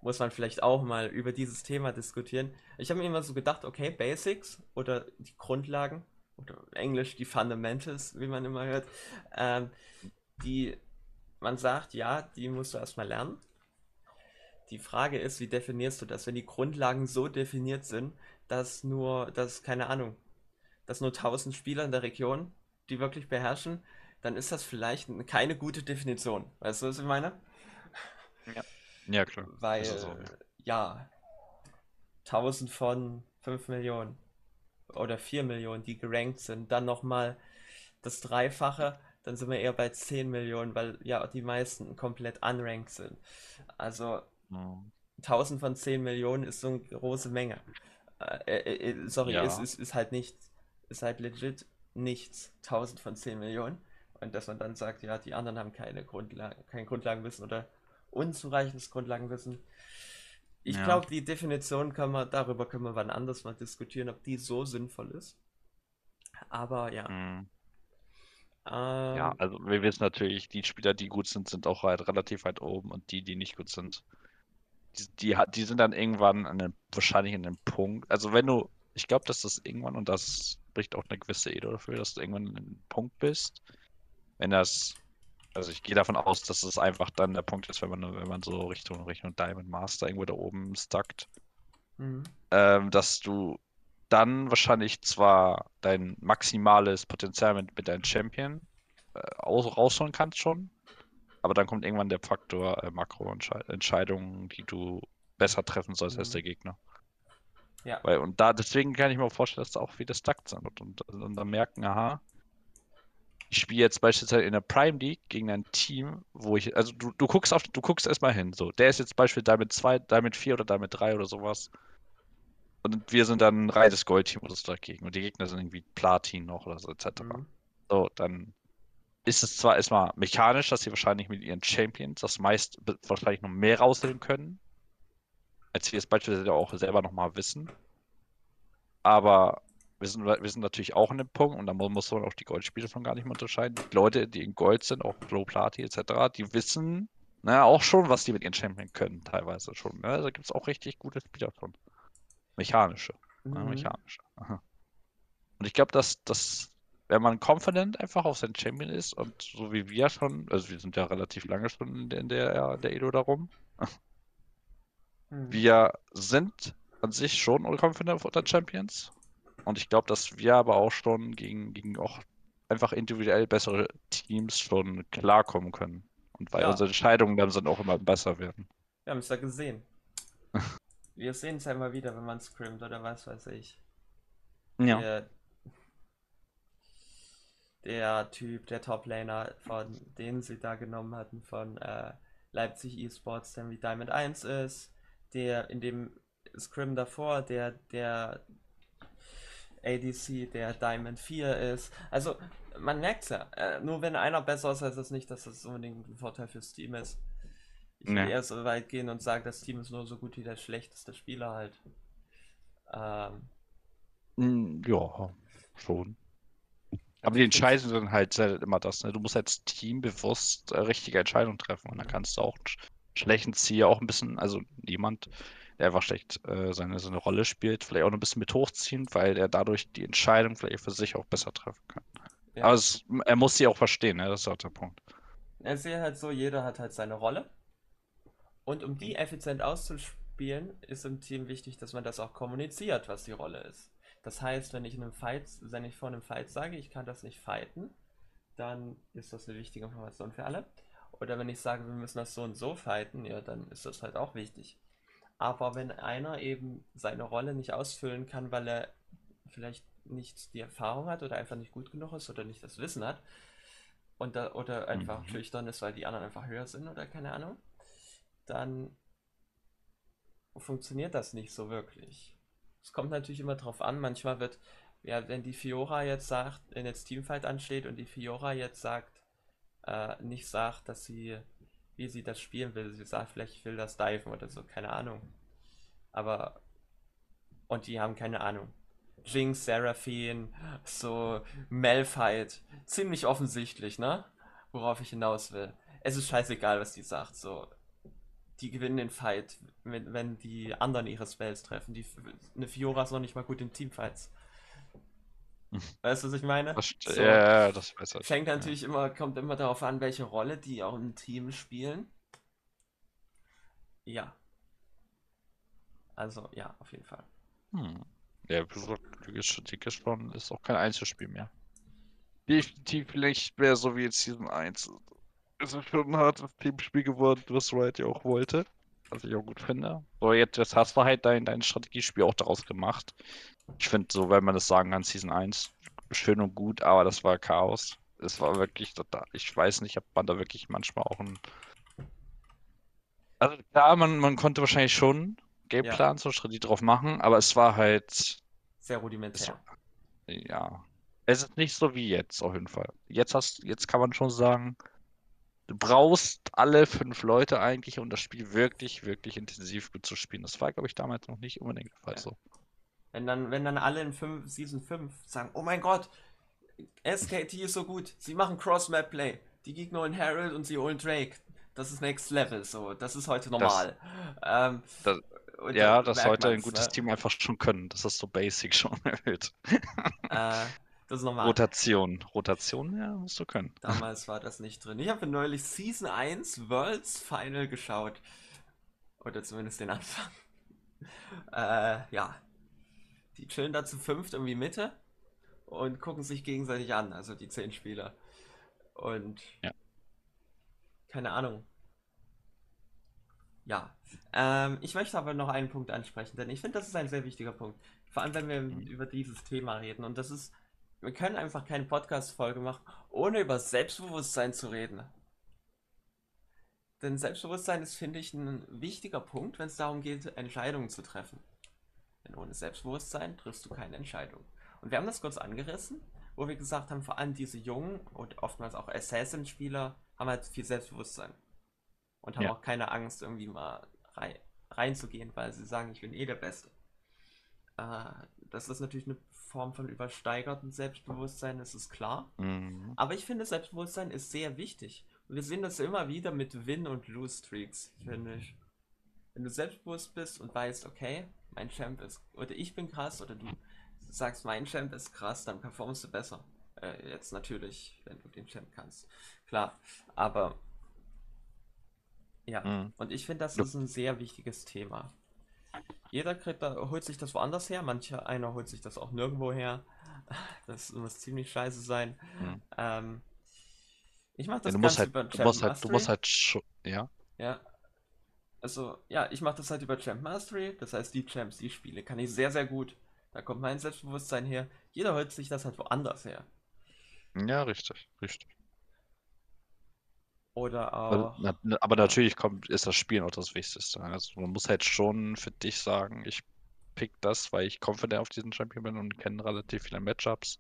Muss man vielleicht auch mal über dieses Thema diskutieren. Ich habe mir immer so gedacht, okay, Basics oder die Grundlagen oder Englisch die Fundamentals, wie man immer hört, ähm, die man sagt, ja, die musst du erstmal lernen. Die Frage ist, wie definierst du das? Wenn die Grundlagen so definiert sind, dass nur, dass, keine Ahnung, dass nur 1000 Spieler in der Region die wirklich beherrschen, dann ist das vielleicht keine gute Definition. Weißt du, was ich meine? Ja, klar. Weil, so. ja, 1000 von 5 Millionen oder 4 Millionen, die gerankt sind, dann nochmal das Dreifache, dann sind wir eher bei 10 Millionen, weil ja die meisten komplett unranked sind. Also Mhm. 1000 von 10 Millionen ist so eine große Menge. Äh, äh, äh, sorry, Ja. es ist, ist halt nichts. Ist halt legit nichts. 1000 von 10 Millionen. Und dass man dann sagt, ja, die anderen haben keine Grundlagen, kein Grundlagenwissen oder unzureichendes Grundlagenwissen. Ich Ja. glaube, die Definition kann man, darüber können wir wann anders mal diskutieren, ob die so sinnvoll ist. Aber ja. Mhm. Ähm, Ja, also wir wissen natürlich, die Spieler, die gut sind, sind auch halt relativ weit oben und die, die nicht gut sind, die, die, sind dann irgendwann an einem, wahrscheinlich in einem Punkt. Also wenn du, ich glaube, dass das irgendwann, und das spricht auch eine gewisse Edo dafür, dass du irgendwann an einem Punkt bist, wenn das, also ich gehe davon aus, dass es einfach dann der Punkt ist, wenn man, wenn man so Richtung, Richtung Diamond Master irgendwo da oben stuckt, mhm. ähm, dass du dann wahrscheinlich zwar dein maximales Potenzial mit, mit deinem Champion äh, aus, rausholen kannst schon, aber dann kommt irgendwann der Faktor äh, Makroentscheidungen, die du besser treffen sollst als Mhm. der Gegner. Ja. Weil, und da, deswegen kann ich mir auch vorstellen, dass da auch viele stuck sind und, und, und dann merken, aha, ich spiele jetzt beispielsweise in der Prime League gegen ein Team, wo ich, also du, du guckst auf, du guckst erstmal hin, so, der ist jetzt beispielsweise Diamond 2, Diamond 4 oder Diamond 3 oder sowas. Und wir sind dann ein reines Goldteam oder so dagegen. Und die Gegner sind irgendwie Platin noch oder so, etc. Mhm. So, dann ist es zwar erstmal mechanisch, dass sie wahrscheinlich mit ihren Champions das meist wahrscheinlich noch mehr rausnehmen können, als wir es beispielsweise auch selber nochmal wissen. Aber wir sind, wir sind natürlich auch in dem Punkt, und da mu- muss man auch die Goldspiele von gar nicht mehr unterscheiden. Die Leute, die in Gold sind, auch Low Plati etc., die wissen na, auch schon, was die mit ihren Champion können, teilweise schon. Ne? Da gibt es auch richtig gute Spieler von. Mechanische. Ja, Mhm. mechanisch. Aha. Und ich glaube, dass, dass, wenn man confident einfach auf sein Champion ist und so wie wir schon, also wir sind ja relativ lange schon in der, in der, in der Edo darum, Mhm. wir sind an sich schon confident auf unseren Champions. Und ich glaube, dass wir aber auch schon gegen, gegen auch einfach individuell bessere Teams schon klarkommen können. Und weil Ja. unsere Entscheidungen dann sind auch immer besser werden. Wir haben es ja gesehen. *laughs* Wir sehen es ja immer wieder, wenn man scrimmt oder was weiß ich. Ja. Der, der Typ, der Top-Laner, von den sie da genommen hatten, von äh, Leipzig Esports, der wie Diamond 1 ist, der in dem Scrim davor, der, der ADC, der Diamond 4 ist. Also, man merkt ja, äh, nur wenn einer besser ist, heißt das nicht, dass das unbedingt ein Vorteil fürs Team ist. Ich will Nee. eher so weit gehen und sagen, das Team ist nur so gut wie der schlechteste Spieler halt. Ähm, Mm, Ja, schon. Aber die Entscheidungen sind halt immer das, ne? Du musst als Team bewusst äh, richtige Entscheidungen treffen und dann kannst du auch einen sch- schlechten Ziel auch ein bisschen, also jemand, der einfach schlecht äh, seine, seine Rolle spielt, vielleicht auch noch ein bisschen mit hochziehen, weil er dadurch die Entscheidung vielleicht für sich auch besser treffen kann. ja. Aber es, er muss sie auch verstehen, ne? Das ist auch der Punkt. Ich sehe halt so, jeder hat halt seine Rolle. Und um die effizient auszuspielen, ist im Team wichtig, dass man das auch kommuniziert, was die Rolle ist. Das heißt, wenn ich in einem Fight, wenn ich vor einem Fight sage, ich kann das nicht fighten, dann ist das eine wichtige Information für alle. Oder wenn ich sage, wir müssen das so und so fighten, ja, dann ist das halt auch wichtig. Aber wenn einer eben seine Rolle nicht ausfüllen kann, weil er vielleicht nicht die Erfahrung hat oder einfach nicht gut genug ist oder nicht das Wissen hat, und da, oder einfach Mhm. schüchtern ist, weil die anderen einfach höher sind oder keine Ahnung, dann funktioniert das nicht so wirklich. Es kommt natürlich immer drauf an, manchmal wird, ja, wenn die Fiora jetzt sagt, wenn jetzt Teamfight ansteht und die Fiora jetzt sagt, äh, nicht sagt, dass sie, wie sie das spielen will, sie sagt vielleicht, ich will das diven oder so, keine Ahnung. Aber, und die haben keine Ahnung. Jinx, Seraphine, so Malphite, ziemlich offensichtlich, ne? Worauf ich hinaus will. Es ist scheißegal, was die sagt, so. Die gewinnen den Fight, wenn, wenn die anderen ihre Spells treffen. Die, eine Fiora ist noch nicht mal gut in Teamfights. Weißt du, was ich meine? Das, So. ja, ja, das weiß ich. Hängt natürlich immer, kommt immer darauf an, welche Rolle die auch im Team spielen. Ja. Also, ja, auf jeden Fall. Hm. Ja, wie gesagt, ist auch kein Einzelspiel mehr. Definitiv nicht mehr so wie in Season 1. Es ist schon ein hartes Teamspiel geworden, was Riot ja auch wollte. Was ich auch gut finde. So, jetzt, jetzt hast du halt dein, dein Strategiespiel auch daraus gemacht. Ich finde, so, wenn man das sagen kann, Season 1, schön und gut, aber das war Chaos. Es war wirklich total, ich weiß nicht, ob man da wirklich manchmal auch ein. Also klar, man, man konnte wahrscheinlich schon Gameplan, so Strategie drauf machen, aber es war halt. Sehr rudimentär. Ja. Es ist nicht so wie jetzt, auf jeden Fall. Jetzt hast, jetzt kann man schon sagen, du brauchst alle fünf Leute eigentlich, um das Spiel wirklich, wirklich intensiv gut zu spielen. Das war, glaube ich, damals noch nicht unbedingt der Fall Ja. so. Wenn dann, wenn dann alle in fünf, Season 5 sagen, oh mein Gott, SKT ist so gut, sie machen Cross-Map-Play. Die Gegner holen Harold und sie holen Drake. Das ist Next Level, so. Das ist heute normal. ähm, das- Ja, das merkt sollte ein gutes ne? Team einfach schon können. Das ist so basic schon *laughs* erhöht. Äh, das ist normal. Rotation. Rotation, ja, musst du können. Damals war das nicht drin. Ich habe neulich Season 1 Worlds Final geschaut. Oder zumindest den Anfang. *laughs* Äh, ja. Die chillen da zu fünft irgendwie Mitte und gucken sich gegenseitig an, also die zehn Spieler. Und Ja. keine Ahnung. Ja. Ähm, ich möchte aber noch einen Punkt ansprechen, denn ich finde, das ist ein sehr wichtiger Punkt. Vor allem, wenn wir Mhm. über dieses Thema reden. Und das ist, wir können einfach keine Podcast-Folge machen, ohne über Selbstbewusstsein zu reden. Denn Selbstbewusstsein ist, finde ich, ein wichtiger Punkt, wenn es darum geht, Entscheidungen zu treffen. Denn ohne Selbstbewusstsein triffst du keine Entscheidung. Und wir haben das kurz angerissen, wo wir gesagt haben, vor allem diese jungen und oftmals auch Assassin-Spieler haben halt viel Selbstbewusstsein. Und haben Ja. auch keine Angst, irgendwie mal rei reinzugehen, weil sie sagen, ich bin eh der Beste. Äh, das ist natürlich eine Form von übersteigertem Selbstbewusstsein, das ist klar. Mhm. Aber ich finde, Selbstbewusstsein ist sehr wichtig. Und wir sehen das immer wieder mit Win- und Lose-Streaks, finde ich. Wenn du selbstbewusst bist und weißt, okay, mein Champ ist, oder ich bin krass, oder du sagst, mein Champ ist krass, dann performst du besser. Äh, jetzt natürlich, wenn du den Champ kannst. Klar, aber ja, Mhm. und ich finde, das Ja. ist ein sehr wichtiges Thema. Jeder kriegt da, holt sich das woanders her, mancher einer holt sich das auch nirgendwo her. *laughs* Das muss ziemlich scheiße sein. Mhm. Ähm, ich mache Ja, das du musst Ganze halt, über du Champ musst halt, du Mastery. musst halt schon, ja. Ja. Also, ja, ich mache das halt über Champ Mastery. Das heißt, die Champs, die spiele, kann ich sehr, sehr gut. Da kommt mein Selbstbewusstsein her. Jeder holt sich das halt woanders her. Ja, richtig, richtig. Oder Aber, auch. na, na- aber natürlich kommt, ist das Spielen auch das Wichtigste. Also man muss halt schon für dich sagen, ich pick das, weil ich confident auf diesen Champion bin und kenne relativ viele Matchups.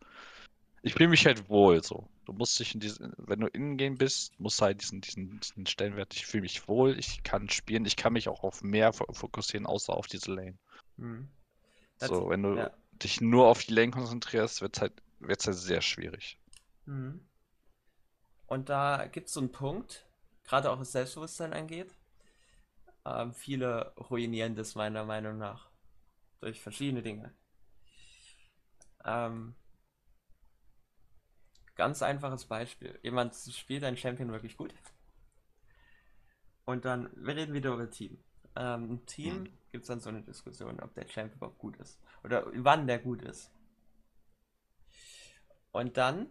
Ich fühle mich halt wohl so. Du musst dich in diesen, wenn du in-game bist, musst du halt diesen, diesen, diesen Stellenwert, ich fühle mich wohl, ich kann spielen, ich kann mich auch auf mehr fo- fokussieren, außer auf diese Lane. Hm. Das, So, wenn du ja. dich nur auf die Lane konzentrierst, wird es halt, wird's halt sehr schwierig. Mhm. Und da gibt es so einen Punkt, gerade auch was Selbstbewusstsein angeht. Ähm, viele ruinieren das meiner Meinung nach. Durch verschiedene Dinge. Ähm, ganz einfaches Beispiel. Jemand spielt einen Champion wirklich gut. Und dann, wir reden wieder über Team. Ähm, Im Team Mhm. gibt es dann so eine Diskussion, ob der Champ überhaupt gut ist. Oder wann der gut ist. Und dann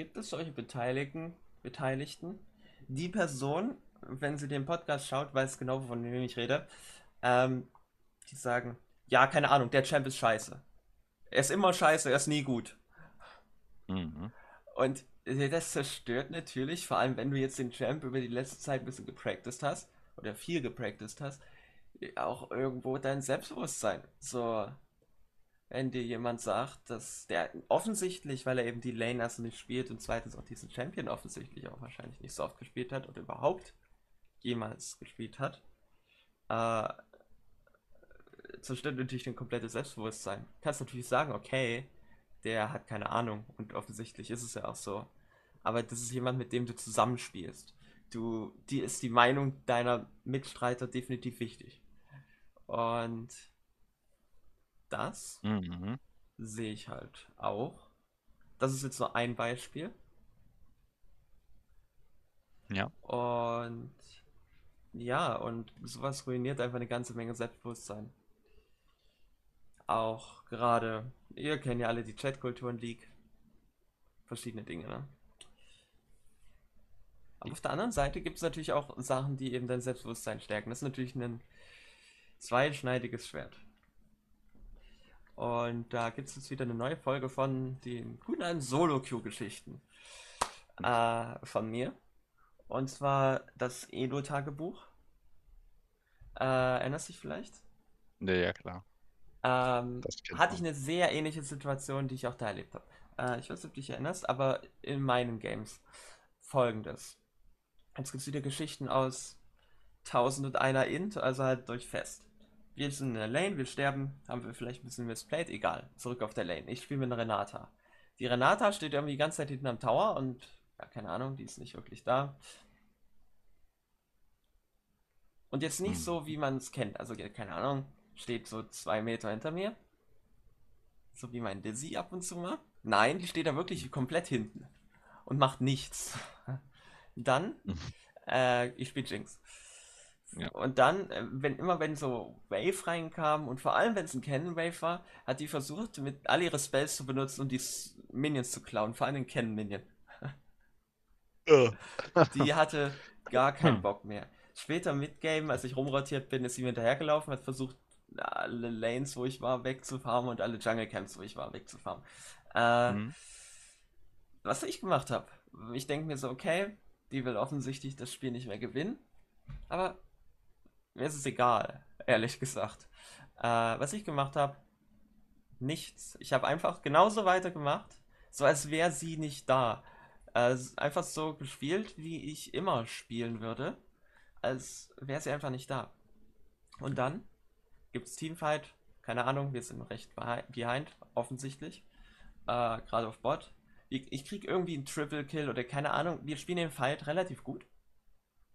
gibt es solche Beteiligten, Beteiligten. Die Person, wenn sie den Podcast schaut, weiß genau, von wem ich rede. Ähm, die sagen, ja, keine Ahnung, der Champ ist scheiße. Er ist immer scheiße, er ist nie gut. Mhm. Und das zerstört natürlich, vor allem wenn du jetzt den Champ über die letzte Zeit ein bisschen gepracticed hast, oder viel gepracticed hast, auch irgendwo dein Selbstbewusstsein. So, wenn dir jemand sagt, dass der offensichtlich, weil er eben die Lane erst nicht spielt und zweitens auch diesen Champion offensichtlich auch wahrscheinlich nicht so oft gespielt hat oder überhaupt jemals gespielt hat, äh, zerstört natürlich dein komplettes Selbstbewusstsein. Du kannst natürlich sagen, okay, der hat keine Ahnung und offensichtlich ist es ja auch so. Aber das ist jemand, mit dem du zusammenspielst. Du, die ist die Meinung deiner Mitstreiter definitiv wichtig. Und das Mhm. sehe ich halt auch. Das ist jetzt nur ein Beispiel. Ja. Und ja, und sowas ruiniert einfach eine ganze Menge Selbstbewusstsein. Auch gerade, ihr kennt ja alle die Chatkulturen League. Verschiedene Dinge, ne? Aber auf der anderen Seite gibt es natürlich auch Sachen, die eben dein Selbstbewusstsein stärken. Das ist natürlich ein zweischneidiges Schwert. Und da gibt es jetzt wieder eine neue Folge von den guten alten Solo-Q-Geschichten äh, von mir. Und zwar das Elo-Tagebuch. Äh, erinnerst du dich vielleicht? Ja, ja, klar. Ähm, hatte ich eine sehr ähnliche Situation, die ich auch da erlebt habe. Äh, ich weiß nicht, ob du dich erinnerst, aber in meinen Games folgendes. Jetzt gibt es wieder Geschichten aus 1001 Int, also halt durch Fest. Wir sind in der Lane, wir sterben, haben wir vielleicht ein bisschen misplayed, egal. Zurück auf der Lane. Ich spiele mit Renata. Die Renata steht irgendwie die ganze Zeit hinten am Tower und, ja, keine Ahnung, die ist nicht wirklich da. Und jetzt nicht Hm. so, wie man es kennt. Also, keine Ahnung, steht so zwei Meter hinter mir. So wie mein Dizzy ab und zu mal. Nein, die steht da wirklich komplett hinten. Und macht nichts. *laughs* Dann, Mhm. äh, ich spiele Jinx. Ja. Und dann, äh, wenn immer wenn so Wave reinkam und vor allem wenn es ein Cannon Wave war, hat die versucht, mit all ihre Spells zu benutzen und die Minions zu klauen, vor allem den Cannon Minion. Äh. *laughs* Die hatte gar keinen Hm. Bock mehr. später Midgame, als ich rumrotiert bin, ist sie mir hinterhergelaufen, hat versucht, alle Lanes, wo ich war, wegzufarmen und alle Jungle Camps, wo ich war, wegzufarmen. Äh, mhm. Was ich gemacht habe, ich denke mir so, okay, die will offensichtlich das Spiel nicht mehr gewinnen, aber mir ist es egal, ehrlich gesagt. Äh, was ich gemacht habe, nichts. Ich habe einfach genauso weitergemacht, so als wäre sie nicht da. Äh, einfach so gespielt, wie ich immer spielen würde, als wäre sie einfach nicht da. Und dann gibt es Teamfight, keine Ahnung, wir sind recht behind, offensichtlich. Äh, Gerade auf Bot. Ich, ich krieg irgendwie einen Triple Kill oder keine Ahnung. Wir spielen den Fight relativ gut.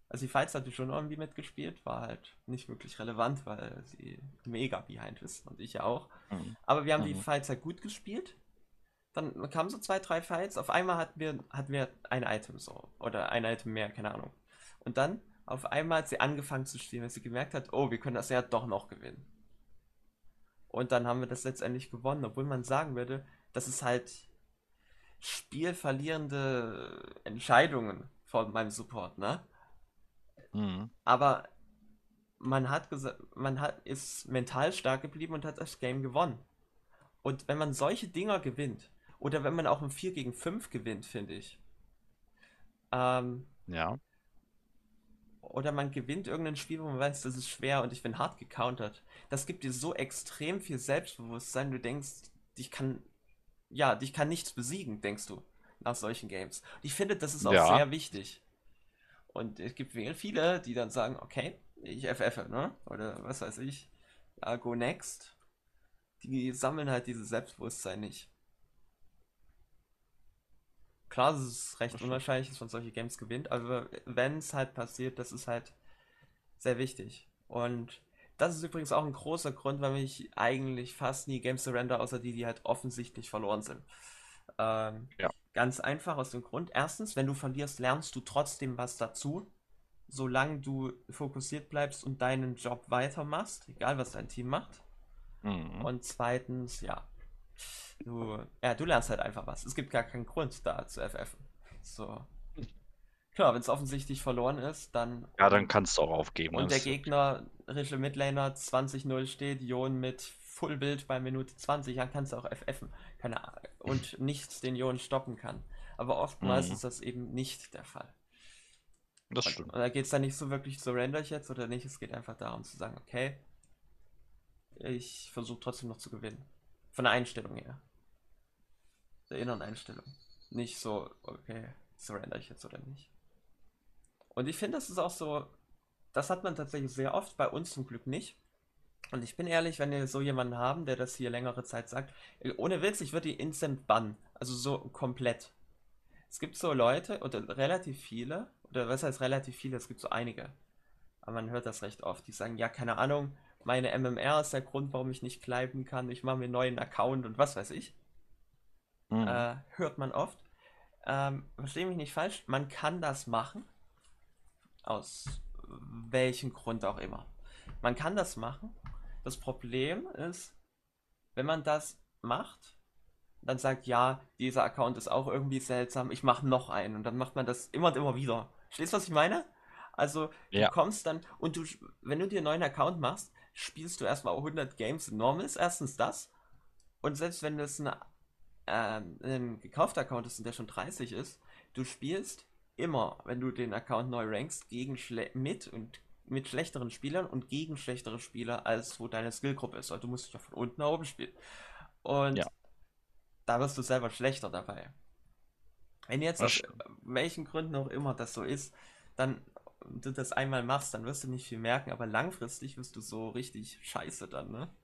Also die Fights hatte ich schon irgendwie mitgespielt, war halt nicht wirklich relevant, weil sie mega behind ist und ich ja auch. Mhm. Aber wir haben mhm. die Fights halt gut gespielt. Dann kamen so zwei, drei Fights. Auf einmal hatten wir, hatten wir ein Item so. Oder ein Item mehr, keine Ahnung. Und dann auf einmal hat sie angefangen zu spielen, weil sie gemerkt hat, oh, wir können das ja doch noch gewinnen. Und dann haben wir das letztendlich gewonnen, obwohl man sagen würde, das ist halt spielverlierende Entscheidungen von meinem Support, ne? Mhm. Aber man hat gesagt, man hat, ist mental stark geblieben und hat das Game gewonnen. Und wenn man solche Dinger gewinnt, oder wenn man auch ein 4 gegen 5 gewinnt, finde ich. Ähm, ja. Oder man gewinnt irgendein Spiel, wo man weiß, das ist schwer und ich bin hart gecountert. Das gibt dir so extrem viel Selbstbewusstsein, du denkst, dich kann, ja, dich kann nichts besiegen, denkst du, nach solchen Games. Und ich finde, das ist auch ja. sehr wichtig. Und es gibt viele, die dann sagen, okay, ich FF, ne? Oder was weiß ich, ja, go next. Die sammeln halt dieses Selbstbewusstsein nicht. Klar, es ist recht unwahrscheinlich, dass man solche Games gewinnt, aber wenn es halt passiert, das ist halt sehr wichtig. Und das ist übrigens auch ein großer Grund, warum ich eigentlich fast nie Games surrender, außer die, die halt offensichtlich verloren sind. Ähm, ja. Ganz einfach aus dem Grund. Erstens, wenn du verlierst, lernst du trotzdem was dazu, solange du fokussiert bleibst und deinen Job weitermachst, egal was dein Team macht. Mhm. Und zweitens, ja, du, ja, du lernst halt einfach was. Es gibt gar keinen Grund da zu FF. So. Klar, wenn es offensichtlich verloren ist, dann. Ja, dann kannst du auch aufgeben. Und der Gegner, Rische Midlaner 20-0 steht, Jon mit Fullbild bei Minute 20, dann kannst du auch FFen. Keine Ahnung. Und *laughs* nichts den Jon stoppen kann. Aber oftmals mhm. ist das eben nicht der Fall. Das stimmt. Und, und da geht es dann nicht so wirklich, so render ich jetzt oder nicht. Es geht einfach darum zu sagen, okay, ich versuche trotzdem noch zu gewinnen. Von der Einstellung her. Der inneren Einstellung. Nicht so, okay, surrender ich jetzt oder nicht. Und ich finde, das ist auch so, das hat man tatsächlich sehr oft, bei uns zum Glück nicht. Und ich bin ehrlich, wenn wir so jemanden haben, der das hier längere Zeit sagt, ohne Witz, ich würde die instant bannen. Also so komplett. Es gibt so Leute, oder relativ viele, oder was heißt relativ viele, es gibt so einige. Aber man hört das recht oft, die sagen, ja, keine Ahnung, meine MMR ist der Grund, warum ich nicht bleiben kann, ich mache mir einen neuen Account und was weiß ich. Mhm. Äh, hört man oft. Ähm, verstehe mich nicht falsch, man kann das machen. Aus welchem Grund auch immer. Man kann das machen. Das Problem ist, wenn man das macht, dann sagt, ja, dieser Account ist auch irgendwie seltsam, ich mache noch einen. Und dann macht man das immer und immer wieder. Verstehst du, was ich meine? Also, ja. du kommst dann und du, wenn du dir einen neuen Account machst, spielst du erstmal 100 Games Normals, erstens das. Und selbst wenn das ein, äh, ein gekaufter Account ist und der schon 30 ist, du spielst immer, wenn du den Account neu rankst, gegen Schle mit und mit schlechteren Spielern und gegen schlechtere Spieler, als wo deine Skillgruppe ist. Also du musst dich ja von unten nach oben spielen. Und ja. da wirst du selber schlechter dabei. Wenn jetzt aus welchen Gründen auch immer das so ist, dann du das einmal machst, dann wirst du nicht viel merken, aber langfristig wirst du so richtig scheiße dann, ne?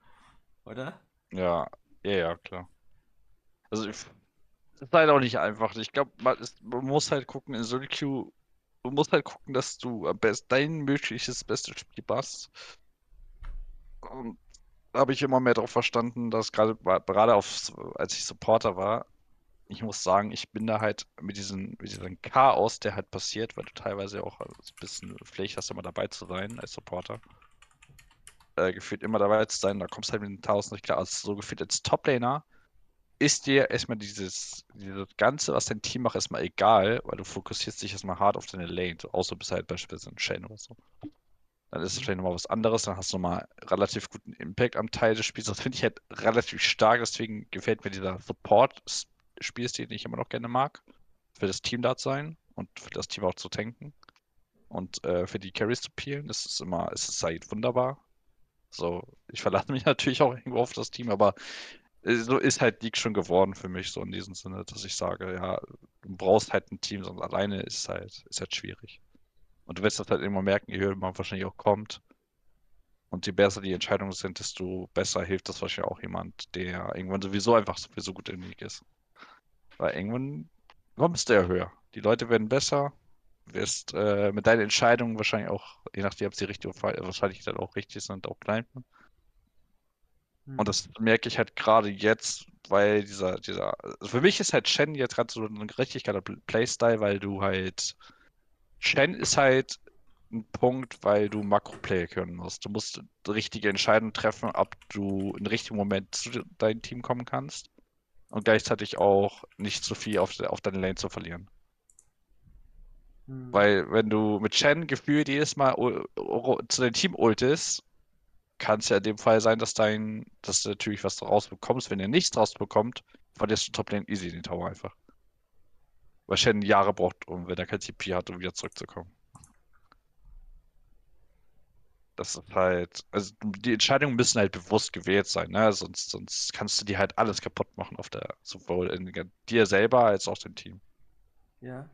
Oder? Ja, ja, ja, klar. Also, ich, das ist halt auch nicht einfach. Ich glaube, man, man, muss halt gucken, in Solo Queue, du musst halt gucken, dass du am besten dein mögliches bestes Spiel machst. Und habe ich immer mehr darauf verstanden, dass gerade gerade als ich Supporter war, ich muss sagen, ich bin da halt mit diesem, mit diesem Chaos, der halt passiert, weil du teilweise auch ein bisschen Pflicht hast, immer dabei zu sein als Supporter. Äh, gefühlt immer dabei zu sein, da kommst du halt mit den Tausend nicht klar. Also so gefühlt als Toplaner ist dir erstmal dieses, dieses Ganze, was dein Team macht, erstmal egal, weil du fokussierst dich erstmal hart auf deine Lane, so, außer du bist halt beispielsweise ein Shen oder so. Dann ist es vielleicht nochmal was anderes, dann hast du nochmal relativ guten Impact am Teil des Spiels. Das finde ich halt relativ stark, deswegen gefällt mir dieser Support-Spielstil, den ich immer noch gerne mag. Für das Team da zu sein und für das Team auch zu tanken. Und äh, für die Carries zu peelen, das ist immer, ist es halt wunderbar. So, ich verlasse mich *laughs* natürlich auch irgendwo auf das Team, aber so ist halt League schon geworden für mich, so in diesem Sinne, dass ich sage, ja, du brauchst halt ein Team, sonst alleine ist halt, ist halt schwierig. Und du wirst das halt immer merken, je höher man wahrscheinlich auch kommt. Und je besser die Entscheidungen sind, desto besser hilft das wahrscheinlich auch jemand, der irgendwann sowieso einfach sowieso gut in League ist. Weil irgendwann kommst du ja höher. Die Leute werden besser. Wirst äh, mit deinen Entscheidungen wahrscheinlich auch, je nachdem, ob sie richtig oder wahrscheinlich dann auch richtig sind, auch bleiben. Und hm. das merke ich halt gerade jetzt, weil dieser, dieser, also für mich ist halt Shen jetzt gerade so ein richtig geiler Playstyle, weil du halt Shen ist halt ein Punkt, weil du Makro-Play können musst. Du musst richtige Entscheidungen treffen, ob du im richtigen Moment zu deinem Team kommen kannst und gleichzeitig auch nicht zu viel auf, auf deine Lane zu verlieren. Hm. Weil wenn du mit Shen gefühlt jedes Mal zu deinem Team ultest, kann es ja in dem Fall sein, dass dein, dass du natürlich was rausbekommst. Wenn er nichts rausbekommt, verlierst du Top Lane easy den Tower einfach. Weil Shen Jahre braucht, um, wenn er kein CP hat, um wieder zurückzukommen. Das ist halt, also die Entscheidungen müssen halt bewusst gewählt sein, ne? Sonst, sonst kannst du dir halt alles kaputt machen auf der, sowohl in dir selber als auch dem Team. Ja.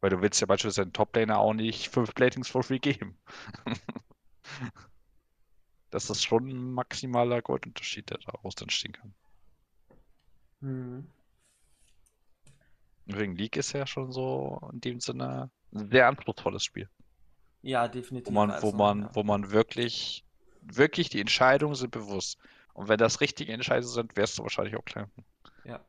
Weil du willst ja beispielsweise den Top-Laner auch nicht fünf Platings for free geben. *laughs* das ist schon ein maximaler Goldunterschied, der daraus entstehen kann. Mhm. Wegen League ist ja schon so in dem Sinne ein sehr anspruchsvolles Spiel. Ja, definitiv. Wo man, also, wo man, ja. wo man wirklich, wirklich die Entscheidungen sind bewusst. Und wenn das richtige Entscheidungen sind, wärst du wahrscheinlich auch klein. Ja.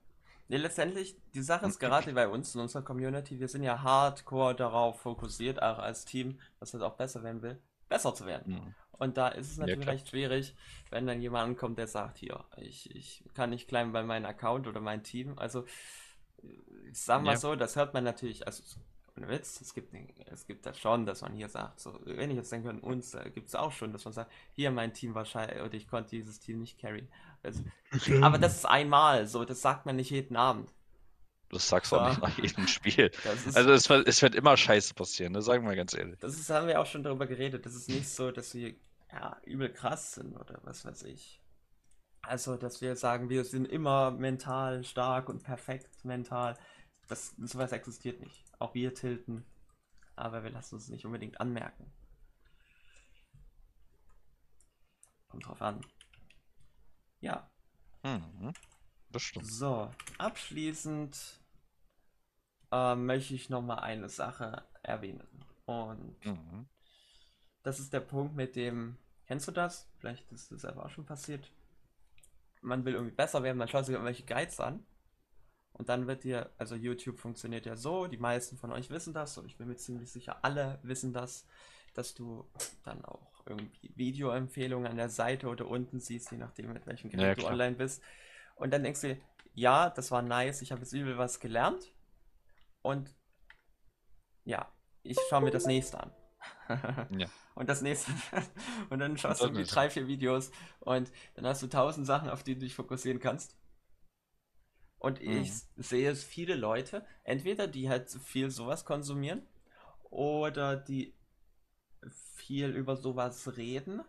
Nee, letztendlich, die Sache ist gerade bei uns in unserer Community, wir sind ja hardcore darauf fokussiert, auch als Team, was das auch besser werden will, besser zu werden. Mhm. Und da ist es natürlich ja, recht schwierig, wenn dann jemand kommt, der sagt, hier, ich, ich kann nicht klein bei meinem Account oder mein Team. Also ich sag mal ja. so, das hört man natürlich, also ohne Witz, es gibt, es gibt das schon, dass man hier sagt, so, wenn ich jetzt denke, an uns äh, gibt es auch schon, dass man sagt, hier mein Team wahrscheinlich, oder ich konnte dieses Team nicht carry. Also, aber das ist einmal, so, das sagt man nicht jeden Abend. Das sagst du ja. auch nicht nach jedem Spiel. *laughs* Ist, also es wird, es wird immer Scheiße passieren, das sagen wir ganz ehrlich. Das ist, haben wir auch schon darüber geredet. Das ist nicht so, dass wir ja, übel krass sind oder was weiß ich. Also, dass wir sagen, wir sind immer mental stark und perfekt mental. Das, sowas existiert nicht. Auch wir tilten. Aber wir lassen es nicht unbedingt anmerken. Kommt drauf an. Ja. Mhm. Bestimmt. So, abschließend äh, möchte ich noch mal eine Sache erwähnen. Und mhm. Das ist der Punkt mit dem, kennst du das? Vielleicht ist das einfach auch schon passiert man will irgendwie besser werden, man schaut sich irgendwelche Guides an. Und dann wird dir, also YouTube funktioniert ja so, die meisten von euch wissen das, und ich bin mir ziemlich sicher, alle wissen das, dass du dann auch irgendwie Videoempfehlungen an der Seite oder unten siehst, je nachdem, mit welchem Gerät ja, du online bist. Und dann denkst du, ja, das war nice, ich habe jetzt übel was gelernt. Und ja, ich schaue mir das nächste an. *laughs* ja. Und das nächste. *laughs* und dann schaust du irgendwie drei, vier Videos und dann hast du tausend Sachen, auf die du dich fokussieren kannst. Und mhm. ich sehe es viele Leute, entweder die halt viel sowas konsumieren oder die viel über sowas reden,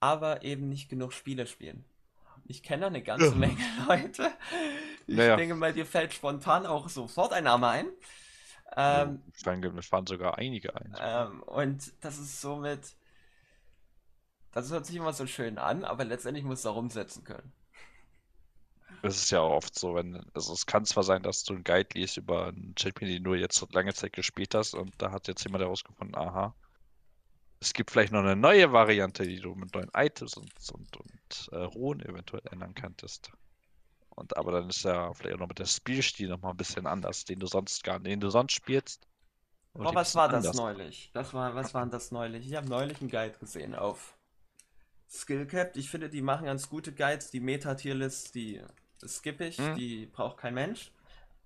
aber eben nicht genug Spiele spielen. Ich kenne eine ganze Menge *laughs* Leute. Ich naja. denke mal, dir fällt spontan auch sofort ein Name ein. Ähm, es fahren sogar einige ein. Ähm, und das ist somit. Das hört sich immer so schön an, aber letztendlich musst du auch umsetzen können. Das ist ja auch oft so, wenn, also es kann zwar sein, dass du einen Guide liest über einen Champion, den du jetzt lange Zeit gespielt hast und da hat jetzt jemand herausgefunden, aha, es gibt vielleicht noch eine neue Variante, die du mit neuen Items und, und, und äh, Ruhen eventuell ändern könntest. Und aber dann ist ja vielleicht auch noch mit der Spielstil noch mal ein bisschen anders, den du sonst gar, den du sonst spielst. Oh, was war das neulich? Das war, was war das neulich? Ich habe neulich einen Guide gesehen auf Skillcapped. Ich finde, die machen ganz gute Guides. Die Meta-Tierlist, die skippe ich, Mhm. die braucht kein Mensch.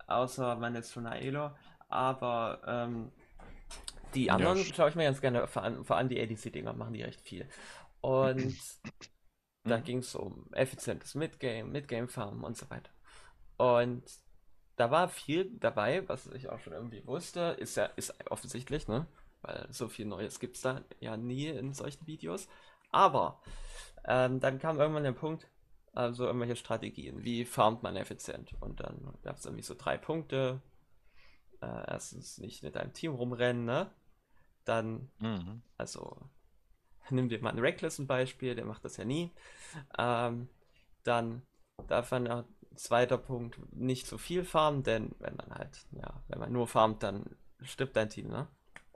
Außer man ist von Aelo. Aber ähm, die Ja, anderen st- schaue ich mir ganz gerne, vor allem, vor allem die ADC-Dinger machen die recht viel. Und *clears throat* da Mhm. ging es um effizientes Midgame, Midgame-Farmen und so weiter. Und da war viel dabei, was ich auch schon irgendwie wusste, ist ja ist offensichtlich, ne? Weil so viel Neues gibt es da ja nie in solchen Videos. Aber ähm, dann kam irgendwann der Punkt, also irgendwelche Strategien, wie farmt man effizient? Und dann gab es irgendwie so drei Punkte. Äh, erstens nicht mit einem Team rumrennen, ne? Dann Mhm. also, nimm dir mal einen Reckless ein Beispiel, der macht das ja nie. Ähm, dann darf man auch, zweiter Punkt, nicht zu viel farmen, denn wenn man halt, ja, wenn man nur farmt, dann stirbt dein Team, ne?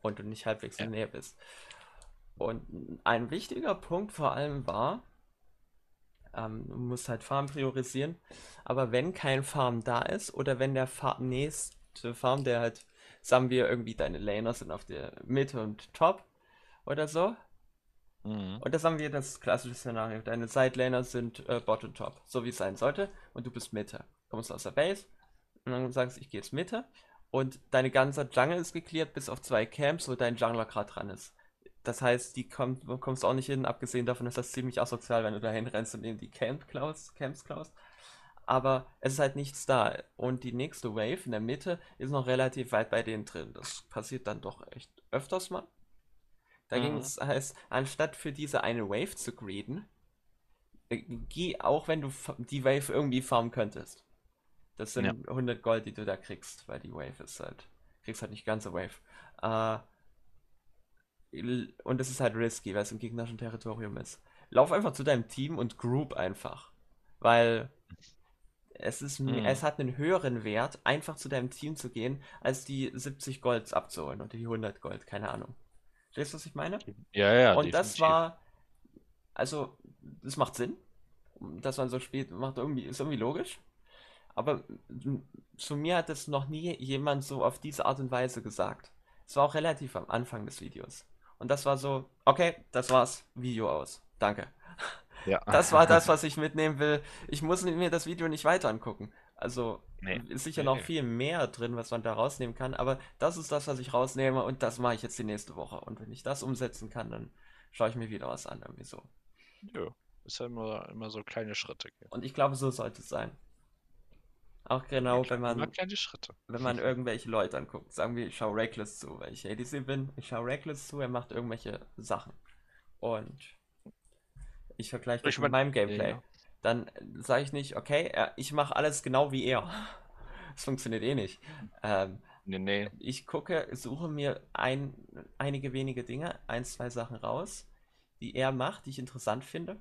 Und du nicht halbwegs in Ja. der Nähe bist. Und ein wichtiger Punkt vor allem war, ähm, du musst halt Farm priorisieren, aber wenn kein Farm da ist oder wenn der Fa nächste Farm, der halt, sagen wir irgendwie deine Laner sind auf der Mitte und Top oder so, Mhm. und das haben wir das klassische Szenario. Deine Sidelaner sind äh, Bot Top, so wie es sein sollte. Und du bist Mitte. Kommst aus der Base und dann sagst du, ich gehe jetzt Mitte. Und deine ganze Jungle ist geklärt, bis auf zwei Camps, wo dein Jungler gerade dran ist. Das heißt, die kommt, du kommst auch nicht hin, abgesehen davon ist das ziemlich asozial, wenn du dahin rennst und eben die Camp klaust, Camps klaust. Aber es ist halt nichts da. Und die nächste Wave in der Mitte ist noch relativ weit bei denen drin. Das passiert dann doch echt öfters mal. Da Mhm. ging es, heißt, anstatt für diese eine Wave zu greeden, äh, geh auch, wenn du die Wave irgendwie farmen könntest. Das sind Ja. 100 Gold, die du da kriegst, weil die Wave ist halt, kriegst halt nicht ganze Wave. Äh, und es ist halt risky, weil es im gegnerischen Territorium ist. Lauf einfach zu deinem Team und group einfach. Weil es ist, Mhm. es hat einen höheren Wert, einfach zu deinem Team zu gehen, als die 70 Golds abzuholen oder die 100 Gold, keine Ahnung. Verstehst du, was ich meine? Ja, ja, Und das definitiv. war, also, das macht Sinn, dass man so spielt, macht irgendwie, ist irgendwie logisch. Aber zu mir hat es noch nie jemand so auf diese Art und Weise gesagt. Es war auch relativ am Anfang des Videos. Und das war so, okay, das war's, Video aus. Danke. Ja. Das war das, *laughs* was ich mitnehmen will. Ich muss mir das Video nicht weiter angucken. Also Nee. ist sicher Nee, noch nee. viel mehr drin, was man da rausnehmen kann, aber das ist das, was ich rausnehme und das mache ich jetzt die nächste Woche. Und wenn ich das umsetzen kann, dann schaue ich mir wieder was an, irgendwie so. Ja. Ist ja immer, immer so kleine Schritte. Und ich glaube, so sollte es sein. Auch genau, wenn Immer man, wenn man irgendwelche Leute anguckt. Sagen wir, ich schaue Reckless zu, weil ich ADC bin. Ich schaue Reckless zu, er macht irgendwelche Sachen. Und ich vergleiche das Ich mit mein- meinem Gameplay. ja. Dann sage ich nicht, okay, ich mache alles genau wie er. *laughs* Das funktioniert eh nicht. Ähm, Nee, nee. ich gucke, suche mir ein, einige wenige Dinge, ein, zwei Sachen raus, die er macht, die ich interessant finde,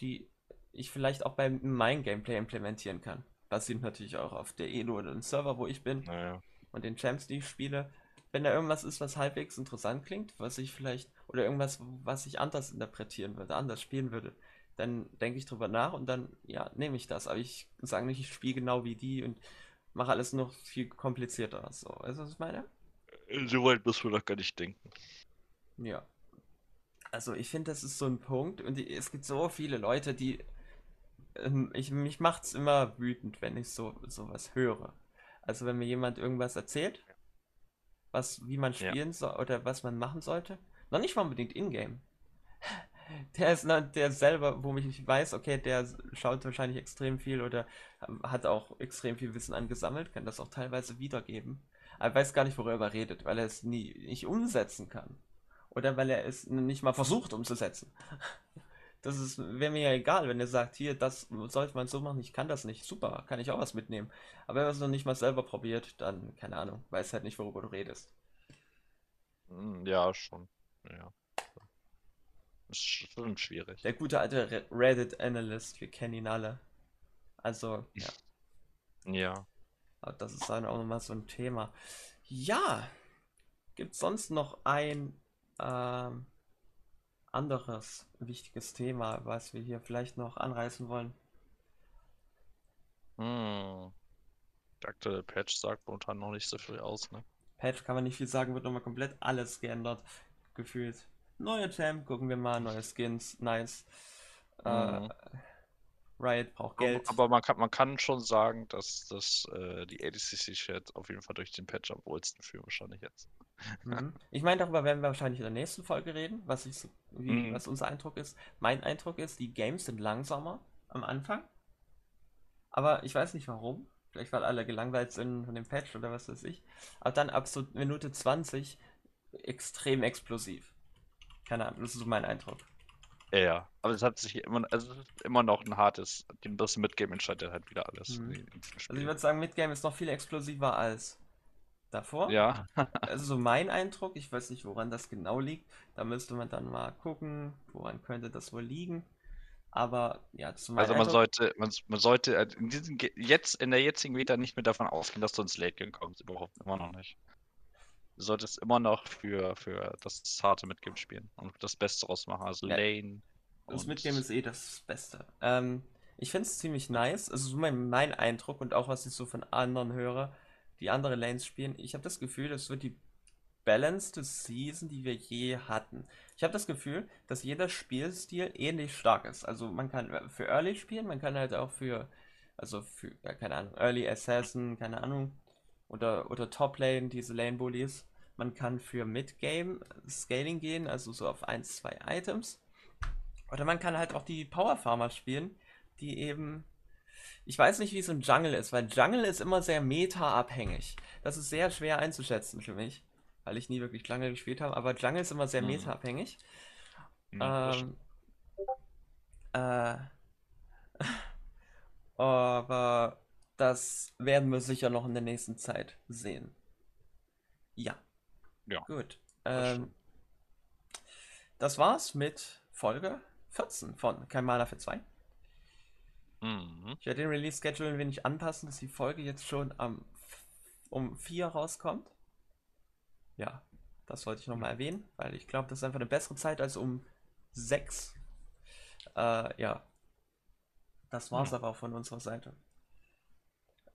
die ich vielleicht auch bei meinem Gameplay implementieren kann. Basierend natürlich auch auf der Elo oder dem Server, wo ich bin Naja. und den Champs, die ich spiele. Wenn da irgendwas ist, was halbwegs interessant klingt, was ich vielleicht, oder irgendwas, was ich anders interpretieren würde, anders spielen würde, dann denke ich drüber nach und dann, ja, nehme ich das. Aber ich sage nicht, ich spiele genau wie die und mache alles noch viel komplizierter. So, weißt du, was ich meine? So weit müssen wir doch gar nicht denken. Ja. Also ich finde, das ist so ein Punkt und die, es gibt so viele Leute, die ähm, ich, mich macht's immer wütend, wenn ich so sowas höre. Also wenn mir jemand irgendwas erzählt, was, wie man Ja. spielen soll oder was man machen sollte, noch nicht mal unbedingt in-game. Der ist der selber, wo ich weiß, okay, der schaut wahrscheinlich extrem viel oder hat auch extrem viel Wissen angesammelt, kann das auch teilweise wiedergeben. Aber weiß gar nicht, worüber er redet, weil er es nie nicht umsetzen kann. Oder weil er es nicht mal versucht umzusetzen. *laughs* Das wäre mir ja egal, wenn er sagt, hier, das sollte man so machen, ich kann das nicht. Super, kann ich auch was mitnehmen. Aber wenn er es noch nicht mal selber probiert, dann, keine Ahnung, weiß halt nicht, worüber du redest. Hm, Ja, schon. Ja. Ist schon schwierig. Der gute alte Re- Reddit-Analyst, wir kennen ihn alle. Also, ja, Ja. aber das ist dann auch nochmal so ein Thema. Ja, gibt sonst noch ein ähm, anderes wichtiges Thema, was wir hier vielleicht noch anreißen wollen? Hm. Der aktuelle Patch sagt momentan noch nicht so viel aus, ne? Patch kann man nicht viel sagen, wird nochmal komplett alles geändert, gefühlt. Neue Champ, gucken wir mal, neue Skins, nice. Äh, Mhm. Riot braucht Geld. aber man kann, man kann schon sagen, dass, dass äh, die ADCC-Chat auf jeden Fall durch den Patch am wohlsten fühlen, wahrscheinlich jetzt. Mhm. Ich meine, darüber werden wir wahrscheinlich in der nächsten Folge reden, was ich so, wie, Mhm. was unser Eindruck ist. Mein Eindruck ist, die Games sind langsamer am Anfang. Aber ich weiß nicht warum. Vielleicht weil alle gelangweilt sind von dem Patch oder was weiß ich. Aber dann ab so Minute 20 extrem explosiv. Keine Ahnung, das ist so mein Eindruck. Ja, ja. Aber es hat sich immer, also es ist immer noch ein hartes, das Mitgame entscheidet halt wieder alles Mhm. Also ich würde sagen, Midgame ist noch viel explosiver als davor. Ja, *laughs* Also so mein Eindruck, ich weiß nicht, woran das genau liegt. Da müsste man dann mal gucken, woran könnte das wohl liegen. Aber ja, mein also man Eindruck. sollte, man, man sollte äh, in diesem, jetzt, in der jetzigen Meta nicht mehr davon ausgehen, dass du ins Late Game kommst. Überhaupt immer noch nicht. Du solltest immer noch für, für das harte Mitgame spielen und das Beste draus machen. Also Ja. Lane. Das Midgame ist eh das Beste. Ähm, ich finde es ziemlich nice. Also so mein, mein Eindruck und auch was ich so von anderen höre, die andere Lanes spielen. Ich habe das Gefühl, das wird die balanced Season, die wir je hatten. Ich habe das Gefühl, dass jeder Spielstil ähnlich stark ist. Also man kann für Early spielen, man kann halt auch für, also für, ja, keine Ahnung, Early Assassin, keine Ahnung, oder, oder Top Lane, diese Lane Bullies. Man kann für Mid-Game Scaling gehen, also so auf 1, 2 Items. Oder man kann halt auch die Power Farmer spielen, die eben. Ich weiß nicht, wie es im Jungle ist, weil Jungle ist immer sehr meta-abhängig. Das ist sehr schwer einzuschätzen für mich, weil ich nie wirklich Jungle gespielt habe. Aber Jungle ist immer sehr Mhm. meta-abhängig. Stimmt. Ähm, äh, *laughs* aber das werden wir sicher noch in der nächsten Zeit sehen. Ja. Ja, Gut. das Ähm, das war's mit Folge 14 von Kein Maler für zwei. Mhm. Ich werde den Release-Schedule ein wenig anpassen, dass die Folge jetzt schon am, um 4 rauskommt. Ja, das wollte ich nochmal erwähnen, weil ich glaube, das ist einfach eine bessere Zeit als um 6. Äh, ja. Das war's Ja. aber auch von unserer Seite.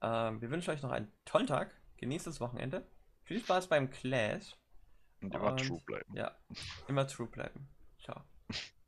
Ähm, wir wünschen euch noch einen tollen Tag. Genießt das Wochenende. Viel Spaß beim Clash. Und immer Und- true bleiben. Ja, immer true bleiben. Ciao. *laughs*